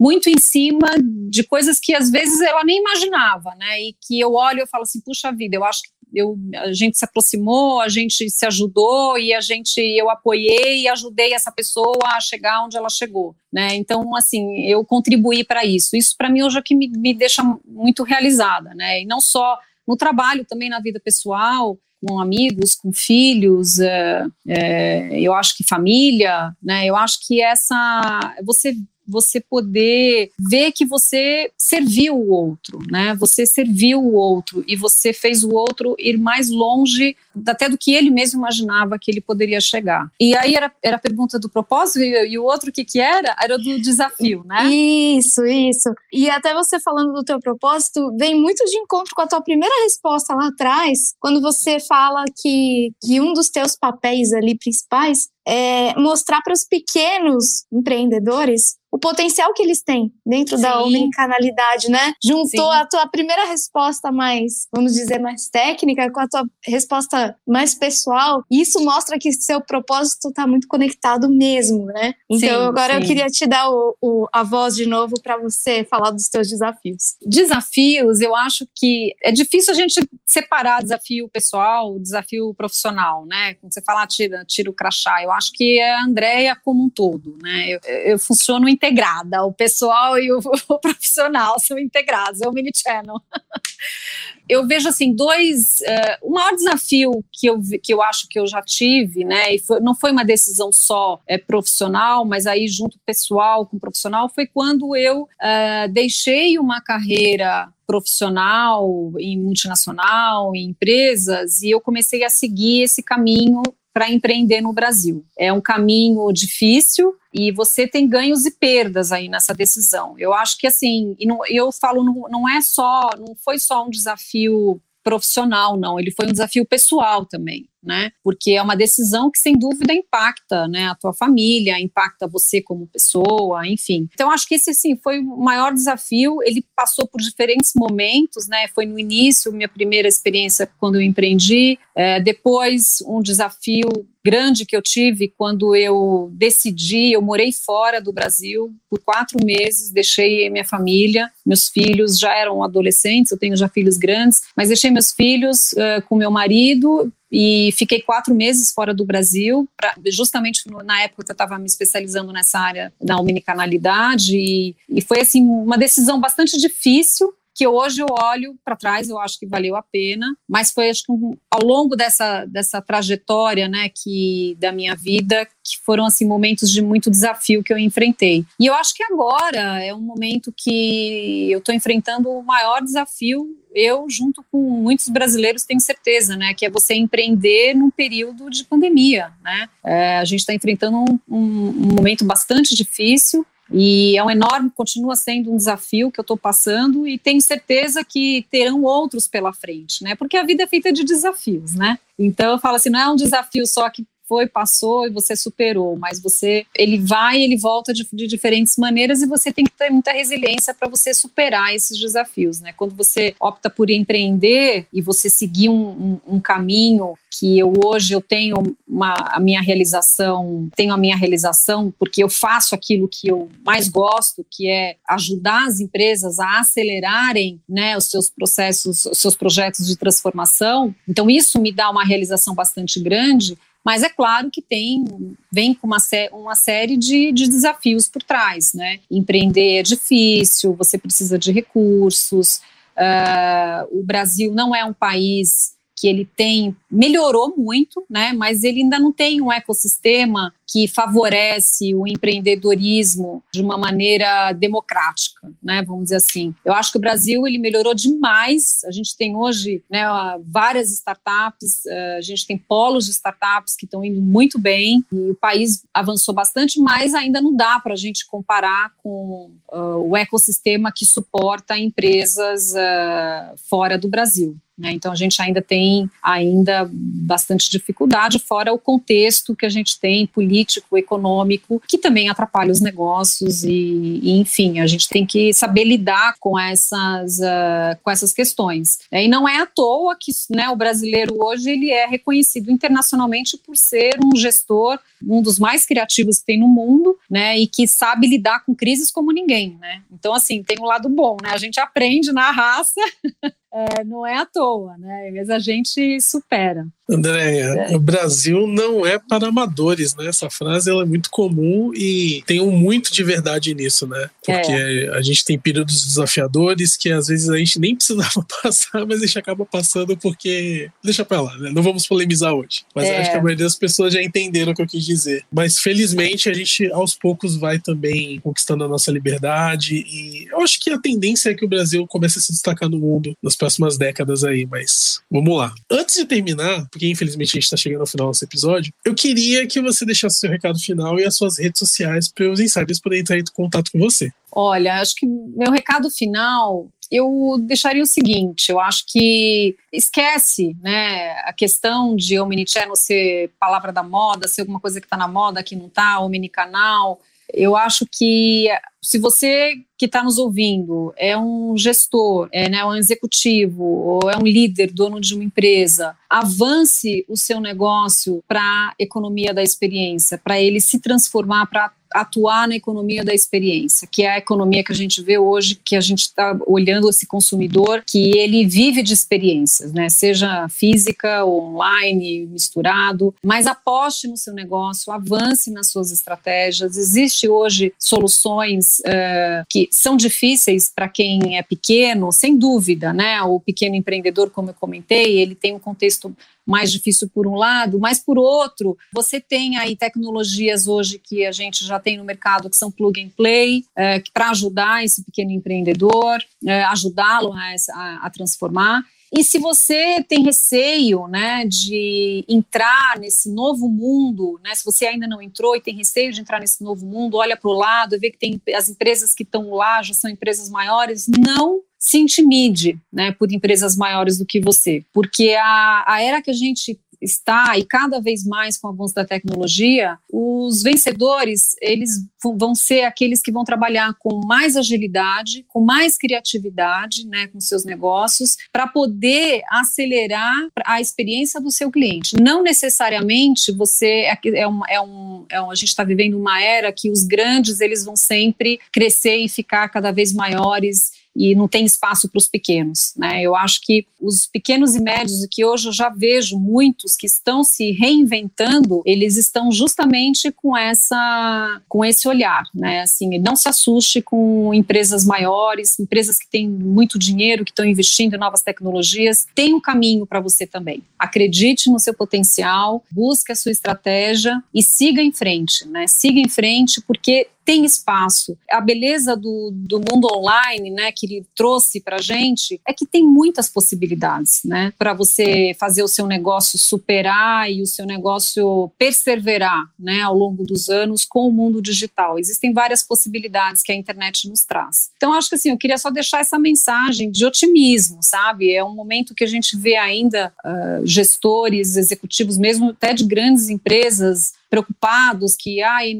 muito em cima de coisas que às vezes ela nem imaginava, né? E que eu olho e falo assim, puxa vida, eu acho que eu, a gente se aproximou, a gente se ajudou e a gente eu apoiei e ajudei essa pessoa a chegar onde ela chegou, né? Então, assim, eu contribuí para isso. Isso para mim hoje é que me, me deixa muito realizada, né? E não só no trabalho, também na vida pessoal, com amigos, com filhos, é, é, eu acho que família, né? Eu acho que essa você você poder ver que você serviu o outro, né? Você serviu o outro e você fez o outro ir mais longe até do que ele mesmo imaginava que ele poderia chegar. E aí era, era a pergunta do propósito e, e o outro que que era? Era do desafio, né? Isso, isso. E até você falando do teu propósito, vem muito de encontro com a tua primeira resposta lá atrás, quando você fala que, que um dos teus papéis ali principais é mostrar para os pequenos empreendedores o potencial que eles têm dentro Sim. da omnicanalidade, né? Juntou Sim. a tua primeira resposta mais, vamos dizer, mais técnica com a tua resposta mais pessoal. E isso mostra que seu propósito está muito conectado mesmo, né? Então sim, agora sim. eu queria te dar o, o, a voz de novo para você falar dos teus desafios. Desafios, eu acho que é difícil a gente separar desafio pessoal, desafio profissional, né? Quando você fala tira, tira o crachá, eu acho que é a Andrea como um todo, né? Eu, eu funciono integrada, o pessoal e o, o profissional são integrados, é o mini channel. eu vejo assim dois uh, o maior desafio que eu que eu acho que eu já tive né e foi, não foi uma decisão só é, profissional mas aí junto pessoal com profissional foi quando eu uh, deixei uma carreira profissional em multinacional em empresas e eu comecei a seguir esse caminho para empreender no Brasil. É um caminho difícil e você tem ganhos e perdas aí nessa decisão. Eu acho que assim, e não, eu falo, não, não é só, não foi só um desafio profissional, não, ele foi um desafio pessoal também né? Porque é uma decisão que sem dúvida impacta, né, a tua família, impacta você como pessoa, enfim. Então acho que esse sim foi o maior desafio. Ele passou por diferentes momentos, né? Foi no início minha primeira experiência quando eu empreendi, é, depois um desafio grande que eu tive quando eu decidi, eu morei fora do Brasil por quatro meses, deixei minha família, meus filhos já eram adolescentes, eu tenho já filhos grandes, mas deixei meus filhos uh, com meu marido e fiquei quatro meses fora do Brasil, pra, justamente na época que eu estava me especializando nessa área da omnicanalidade, e, e foi assim uma decisão bastante difícil, que hoje eu olho para trás, eu acho que valeu a pena, mas foi acho que ao longo dessa, dessa trajetória, né, que da minha vida, que foram assim momentos de muito desafio que eu enfrentei. E eu acho que agora é um momento que eu estou enfrentando o maior desafio eu, junto com muitos brasileiros, tenho certeza, né, que é você empreender num período de pandemia, né? É, a gente está enfrentando um, um, um momento bastante difícil, E é um enorme, continua sendo um desafio que eu estou passando e tenho certeza que terão outros pela frente, né? Porque a vida é feita de desafios, né? Então eu falo assim, não é um desafio só que foi, passou e você superou, mas você, ele vai, ele volta de, de diferentes maneiras e você tem que ter muita resiliência para você superar esses desafios, né? Quando você opta por empreender e você seguir um, um, um caminho que eu hoje eu tenho uma, a minha realização, tenho a minha realização porque eu faço aquilo que eu mais gosto, que é ajudar as empresas a acelerarem, né, os seus processos, os seus projetos de transformação. Então isso me dá uma realização bastante grande mas é claro que tem, vem com uma, uma série de, de desafios por trás, né? Empreender é difícil, você precisa de recursos. Uh, o Brasil não é um país que ele tem melhorou muito, né? Mas ele ainda não tem um ecossistema que favorece o empreendedorismo de uma maneira democrática, né? Vamos dizer assim. Eu acho que o Brasil ele melhorou demais. A gente tem hoje né, várias startups, eh, a gente tem polos de startups que estão indo muito bem e o país avançou bastante, mas ainda não dá para a gente comparar com uh, o ecossistema que suporta empresas uh, fora do Brasil. Né? Então a gente ainda tem ainda bastante dificuldade, fora o contexto que a gente tem político, econômico, que também atrapalha os negócios e, e enfim, a gente tem que saber lidar com essas, uh, com essas questões. É, e não é à toa que né, o brasileiro hoje ele é reconhecido internacionalmente por ser um gestor, um dos mais criativos que tem no mundo, né, e que sabe lidar com crises como ninguém, né. Então, assim, tem um lado bom, né, a gente aprende na raça é, não é à toa, né? Mas a gente supera. Andréia, é. o Brasil não é para amadores, né? Essa frase ela é muito comum e tem um muito de verdade nisso, né? Porque é. a gente tem períodos desafiadores que às vezes a gente nem precisava passar, mas a gente acaba passando porque. Deixa pra lá, né? Não vamos polemizar hoje. Mas é. acho que a maioria das pessoas já entenderam o que eu quis dizer. Mas felizmente a gente aos poucos vai também conquistando a nossa liberdade e eu acho que a tendência é que o Brasil comece a se destacar no mundo nas próximas décadas aí, mas vamos lá. Antes de terminar, porque infelizmente a gente está chegando ao final desse episódio, eu queria que você deixasse seu recado final e as suas redes sociais para os insiders poderem entrar em contato com você. Olha, acho que meu recado final eu deixaria o seguinte: eu acho que esquece né, a questão de omnichannel ser palavra da moda, ser alguma coisa que está na moda, que não está, omnicanal. Eu acho que se você que está nos ouvindo é um gestor, é né, um executivo ou é um líder, dono de uma empresa, avance o seu negócio para a economia da experiência, para ele se transformar, para atuar na economia da experiência, que é a economia que a gente vê hoje, que a gente está olhando esse consumidor, que ele vive de experiências, né? seja física ou online, misturado, mas aposte no seu negócio, avance nas suas estratégias. Existe hoje soluções uh, que são difíceis para quem é pequeno, sem dúvida, né? O pequeno empreendedor, como eu comentei, ele tem um contexto mais difícil por um lado, mas por outro, você tem aí tecnologias hoje que a gente já tem no mercado que são plug and play, é, para ajudar esse pequeno empreendedor, é, ajudá-lo a, a, a transformar. E se você tem receio né, de entrar nesse novo mundo, né, se você ainda não entrou e tem receio de entrar nesse novo mundo, olha para o lado e vê que tem as empresas que estão lá já são empresas maiores, não se intimide né, por empresas maiores do que você, porque a, a era que a gente está e cada vez mais com o avanço da tecnologia, os vencedores eles vão ser aqueles que vão trabalhar com mais agilidade, com mais criatividade, né, com seus negócios, para poder acelerar a experiência do seu cliente. Não necessariamente você é, é, um, é, um, é um a gente está vivendo uma era que os grandes eles vão sempre crescer e ficar cada vez maiores e não tem espaço para os pequenos. Né? Eu acho que os pequenos e médios, que hoje eu já vejo muitos que estão se reinventando, eles estão justamente com essa com esse olhar, né? Assim, não se assuste com empresas maiores, empresas que têm muito dinheiro, que estão investindo em novas tecnologias, tem um caminho para você também. Acredite no seu potencial, busque a sua estratégia e siga em frente, né? Siga em frente porque tem espaço. A beleza do, do mundo online, né, que ele trouxe para gente, é que tem muitas possibilidades, né, para você fazer o seu negócio superar e o seu negócio perseverar, né, ao longo dos anos com o mundo digital. Existem várias possibilidades que a internet nos traz. Então, acho que assim, eu queria só deixar essa mensagem de otimismo, sabe? É um momento que a gente vê ainda uh, gestores, executivos, mesmo até de grandes empresas, preocupados que ai,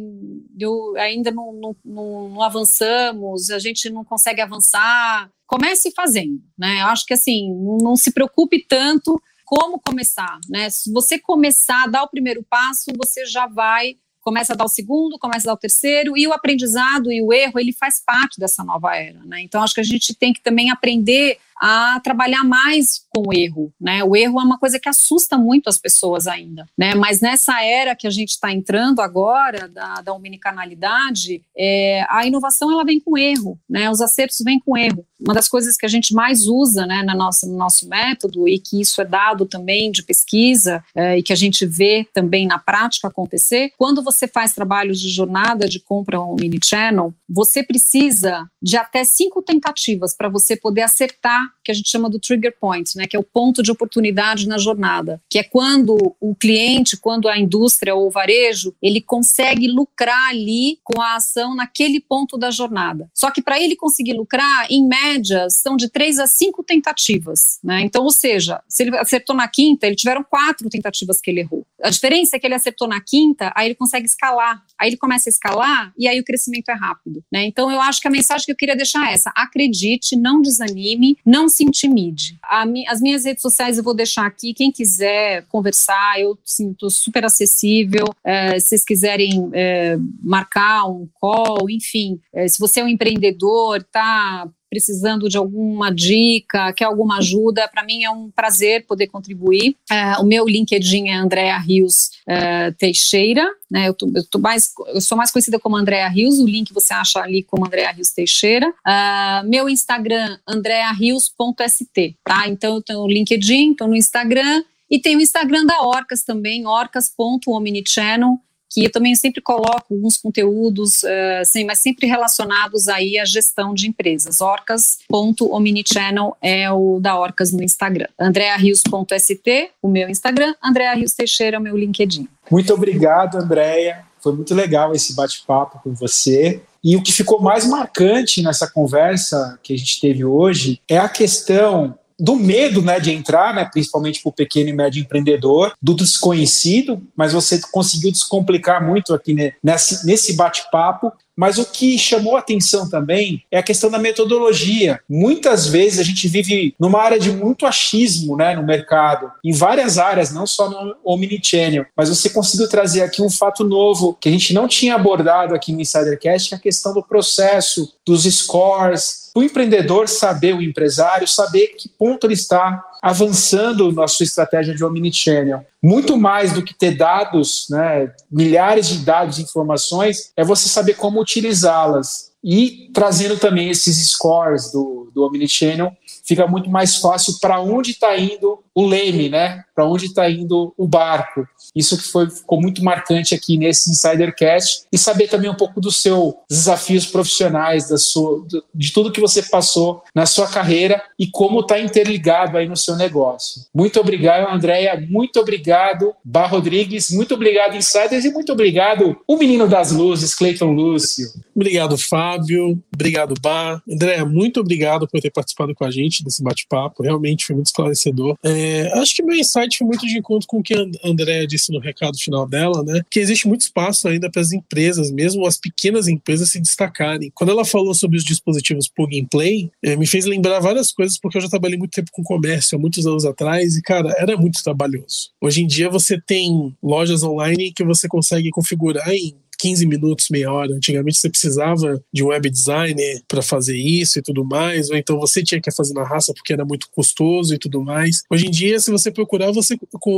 eu, ainda não, não, não, não, avançamos, a gente não consegue avançar. Comece fazendo, né? Eu acho que assim, não se preocupe tanto como começar, né? Se você começar a dar o primeiro passo, você já vai começa a dar o segundo, começa a dar o terceiro, e o aprendizado e o erro, ele faz parte dessa nova era, né? Então, acho que a gente tem que também aprender a trabalhar mais com o erro, né? O erro é uma coisa que assusta muito as pessoas ainda, né? Mas nessa era que a gente está entrando agora da, da omnicanalidade, é, a inovação ela vem com erro, né? Os acertos vêm com erro. Uma das coisas que a gente mais usa, né, na nossa, no nosso método e que isso é dado também de pesquisa é, e que a gente vê também na prática acontecer, quando você faz trabalhos de jornada de compra omnichannel, você precisa de até cinco tentativas para você poder acertar que a gente chama do trigger point, né, que é o ponto de oportunidade na jornada, que é quando o cliente, quando a indústria ou o varejo, ele consegue lucrar ali com a ação naquele ponto da jornada. Só que para ele conseguir lucrar, em média, são de três a cinco tentativas, né? Então, ou seja, se ele acertou na quinta, ele tiveram quatro tentativas que ele errou. A diferença é que ele acertou na quinta, aí ele consegue escalar, aí ele começa a escalar e aí o crescimento é rápido, né? Então, eu acho que a mensagem que eu queria deixar é essa: acredite, não desanime, não se intimide. Mi, as minhas redes sociais eu vou deixar aqui. Quem quiser conversar, eu sinto super acessível. É, se vocês quiserem é, marcar um call, enfim, é, se você é um empreendedor, tá precisando de alguma dica, quer alguma ajuda, para mim é um prazer poder contribuir. Uh, o meu LinkedIn é Andrea Rios uh, Teixeira, né? Eu, tô, eu, tô mais, eu sou mais conhecida como Andrea Rios, o link você acha ali como Andrea Rios Teixeira. Uh, meu Instagram, andrearios.st, tá? Então eu tenho o LinkedIn, estou no Instagram, e tem o Instagram da Orcas também, orcas.omnichannel, que eu também sempre coloco alguns conteúdos, uh, sim, mas sempre relacionados aí à gestão de empresas. Orcas.omnichannel é o da Orcas no Instagram. andrearios.st, o meu Instagram, Andrea Rios Teixeira é o meu LinkedIn. Muito obrigado, Andréia. Foi muito legal esse bate-papo com você. E o que ficou mais marcante nessa conversa que a gente teve hoje é a questão do medo né, de entrar, né, principalmente para o pequeno e médio empreendedor, do desconhecido, mas você conseguiu descomplicar muito aqui nesse, nesse bate-papo. Mas o que chamou atenção também é a questão da metodologia. Muitas vezes a gente vive numa área de muito achismo né, no mercado, em várias áreas, não só no Omnichannel. Mas você conseguiu trazer aqui um fato novo que a gente não tinha abordado aqui no Insidercast, que é a questão do processo, dos scores, o empreendedor saber, o empresário saber que ponto ele está avançando na sua estratégia de omnichannel. Muito mais do que ter dados, né, milhares de dados e informações, é você saber como utilizá-las. E trazendo também esses scores do, do Omnichannel, fica muito mais fácil para onde está indo o leme, né? Para onde está indo o barco. Isso que foi, ficou muito marcante aqui nesse Insidercast. E saber também um pouco dos seus desafios profissionais, da sua, de tudo que você passou na sua carreira e como está interligado aí no seu negócio. Muito obrigado, Andréia. Muito obrigado, Bar Rodrigues. Muito obrigado, Insiders. E muito obrigado, o menino das luzes, Cleiton Lúcio. Obrigado, Fábio. Obrigado, Bar. Andréia, muito obrigado por ter participado com a gente desse bate-papo. Realmente foi muito esclarecedor. É, acho que meu insight foi muito de encontro com o que a Andréia disse no recado final dela, né? Que existe muito espaço ainda para as empresas, mesmo as pequenas empresas, se destacarem. Quando ela falou sobre os dispositivos plug and play, eh, me fez lembrar várias coisas, porque eu já trabalhei muito tempo com comércio, há muitos anos atrás, e, cara, era muito trabalhoso. Hoje em dia você tem lojas online que você consegue configurar em 15 minutos, meia hora. Antigamente você precisava de um web designer para fazer isso e tudo mais, ou então você tinha que fazer na raça porque era muito custoso e tudo mais. Hoje em dia, se você procurar, você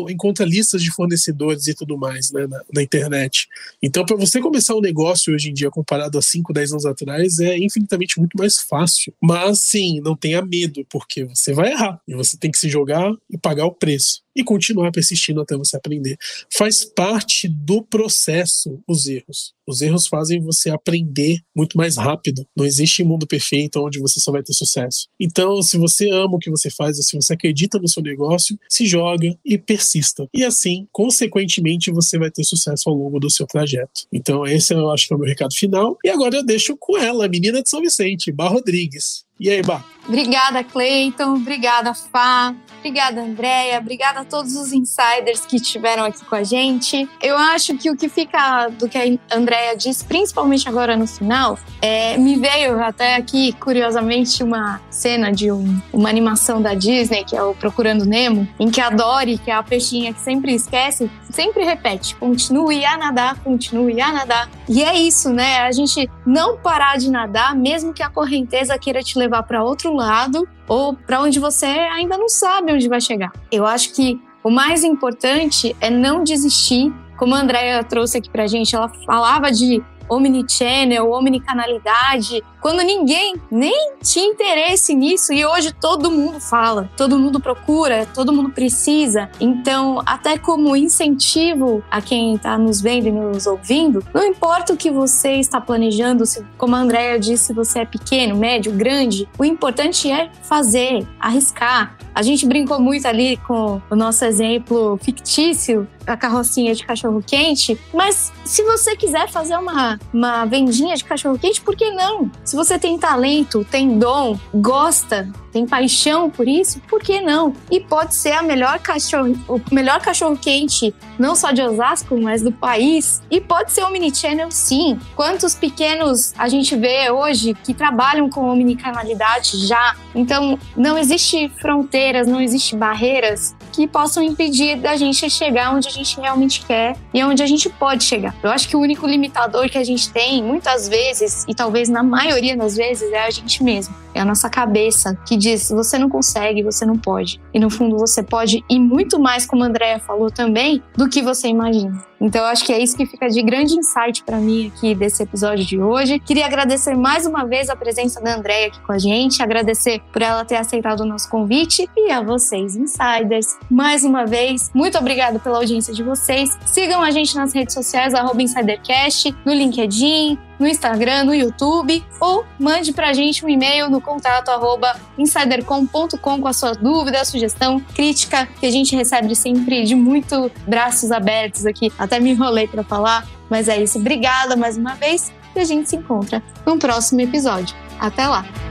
encontra listas de fornecedores e tudo mais né, na, na internet. Então, para você começar um negócio hoje em dia, comparado a 5, 10 anos atrás, é infinitamente muito mais fácil. Mas sim, não tenha medo, porque você vai errar e você tem que se jogar e pagar o preço e continuar persistindo até você aprender. Faz parte do processo os erros. Os erros fazem você aprender muito mais rápido. Não existe mundo perfeito onde você só vai ter sucesso. Então, se você ama o que você faz, se você acredita no seu negócio, se joga e persista. E assim, consequentemente, você vai ter sucesso ao longo do seu trajeto. Então, esse eu acho que é o meu recado final. E agora eu deixo com ela, a menina de São Vicente, Bar Rodrigues. E aí, Bá? Obrigada, Cleiton. Obrigada, Fá. Obrigada, Andréia. Obrigada a todos os insiders que estiveram aqui com a gente. Eu acho que o que fica do que a Andréia disse, principalmente agora no final, é, me veio até aqui, curiosamente, uma cena de um, uma animação da Disney, que é o Procurando Nemo, em que a Dory, que é a peixinha que sempre esquece, sempre repete: continue a nadar, continue a nadar. E é isso, né? A gente não parar de nadar, mesmo que a correnteza queira te levar para outro lado ou para onde você ainda não sabe onde vai chegar. Eu acho que o mais importante é não desistir. Como a Andrea trouxe aqui para a gente, ela falava de omnichannel, omnicanalidade, quando ninguém nem tinha interesse nisso e hoje todo mundo fala, todo mundo procura, todo mundo precisa. Então, até como incentivo a quem está nos vendo e nos ouvindo, não importa o que você está planejando, se, como a Andrea disse, você é pequeno, médio, grande, o importante é fazer, arriscar. A gente brincou muito ali com o nosso exemplo fictício a carrocinha de cachorro quente, mas se você quiser fazer uma, uma vendinha de cachorro quente, por que não? Se você tem talento, tem dom, gosta, tem paixão por isso, por que não? E pode ser a melhor cachorro, o melhor cachorro quente, não só de Osasco, mas do país. E pode ser o mini channel, sim. Quantos pequenos a gente vê hoje que trabalham com omnicanalidade já? Então, não existe fronteiras, não existe barreiras que possam impedir da gente chegar onde a gente realmente quer e onde a gente pode chegar. Eu acho que o único limitador que a gente tem, muitas vezes, e talvez na maioria das vezes, é a gente mesmo. É a nossa cabeça que diz: você não consegue, você não pode. E no fundo você pode, e muito mais, como a Andrea falou também, do que você imagina. Então, eu acho que é isso que fica de grande insight para mim aqui desse episódio de hoje. Queria agradecer mais uma vez a presença da Andréia aqui com a gente, agradecer por ela ter aceitado o nosso convite e a vocês, insiders. Mais uma vez, muito obrigada pela audiência de vocês. Sigam a gente nas redes sociais, InsiderCast, no LinkedIn, no Instagram, no YouTube, ou mande pra gente um e-mail no contato arroba insidercom.com com a sua dúvida, sugestão, crítica, que a gente recebe sempre de muito braços abertos aqui. Até me enrolei para falar, mas é isso. Obrigada mais uma vez e a gente se encontra no próximo episódio. Até lá!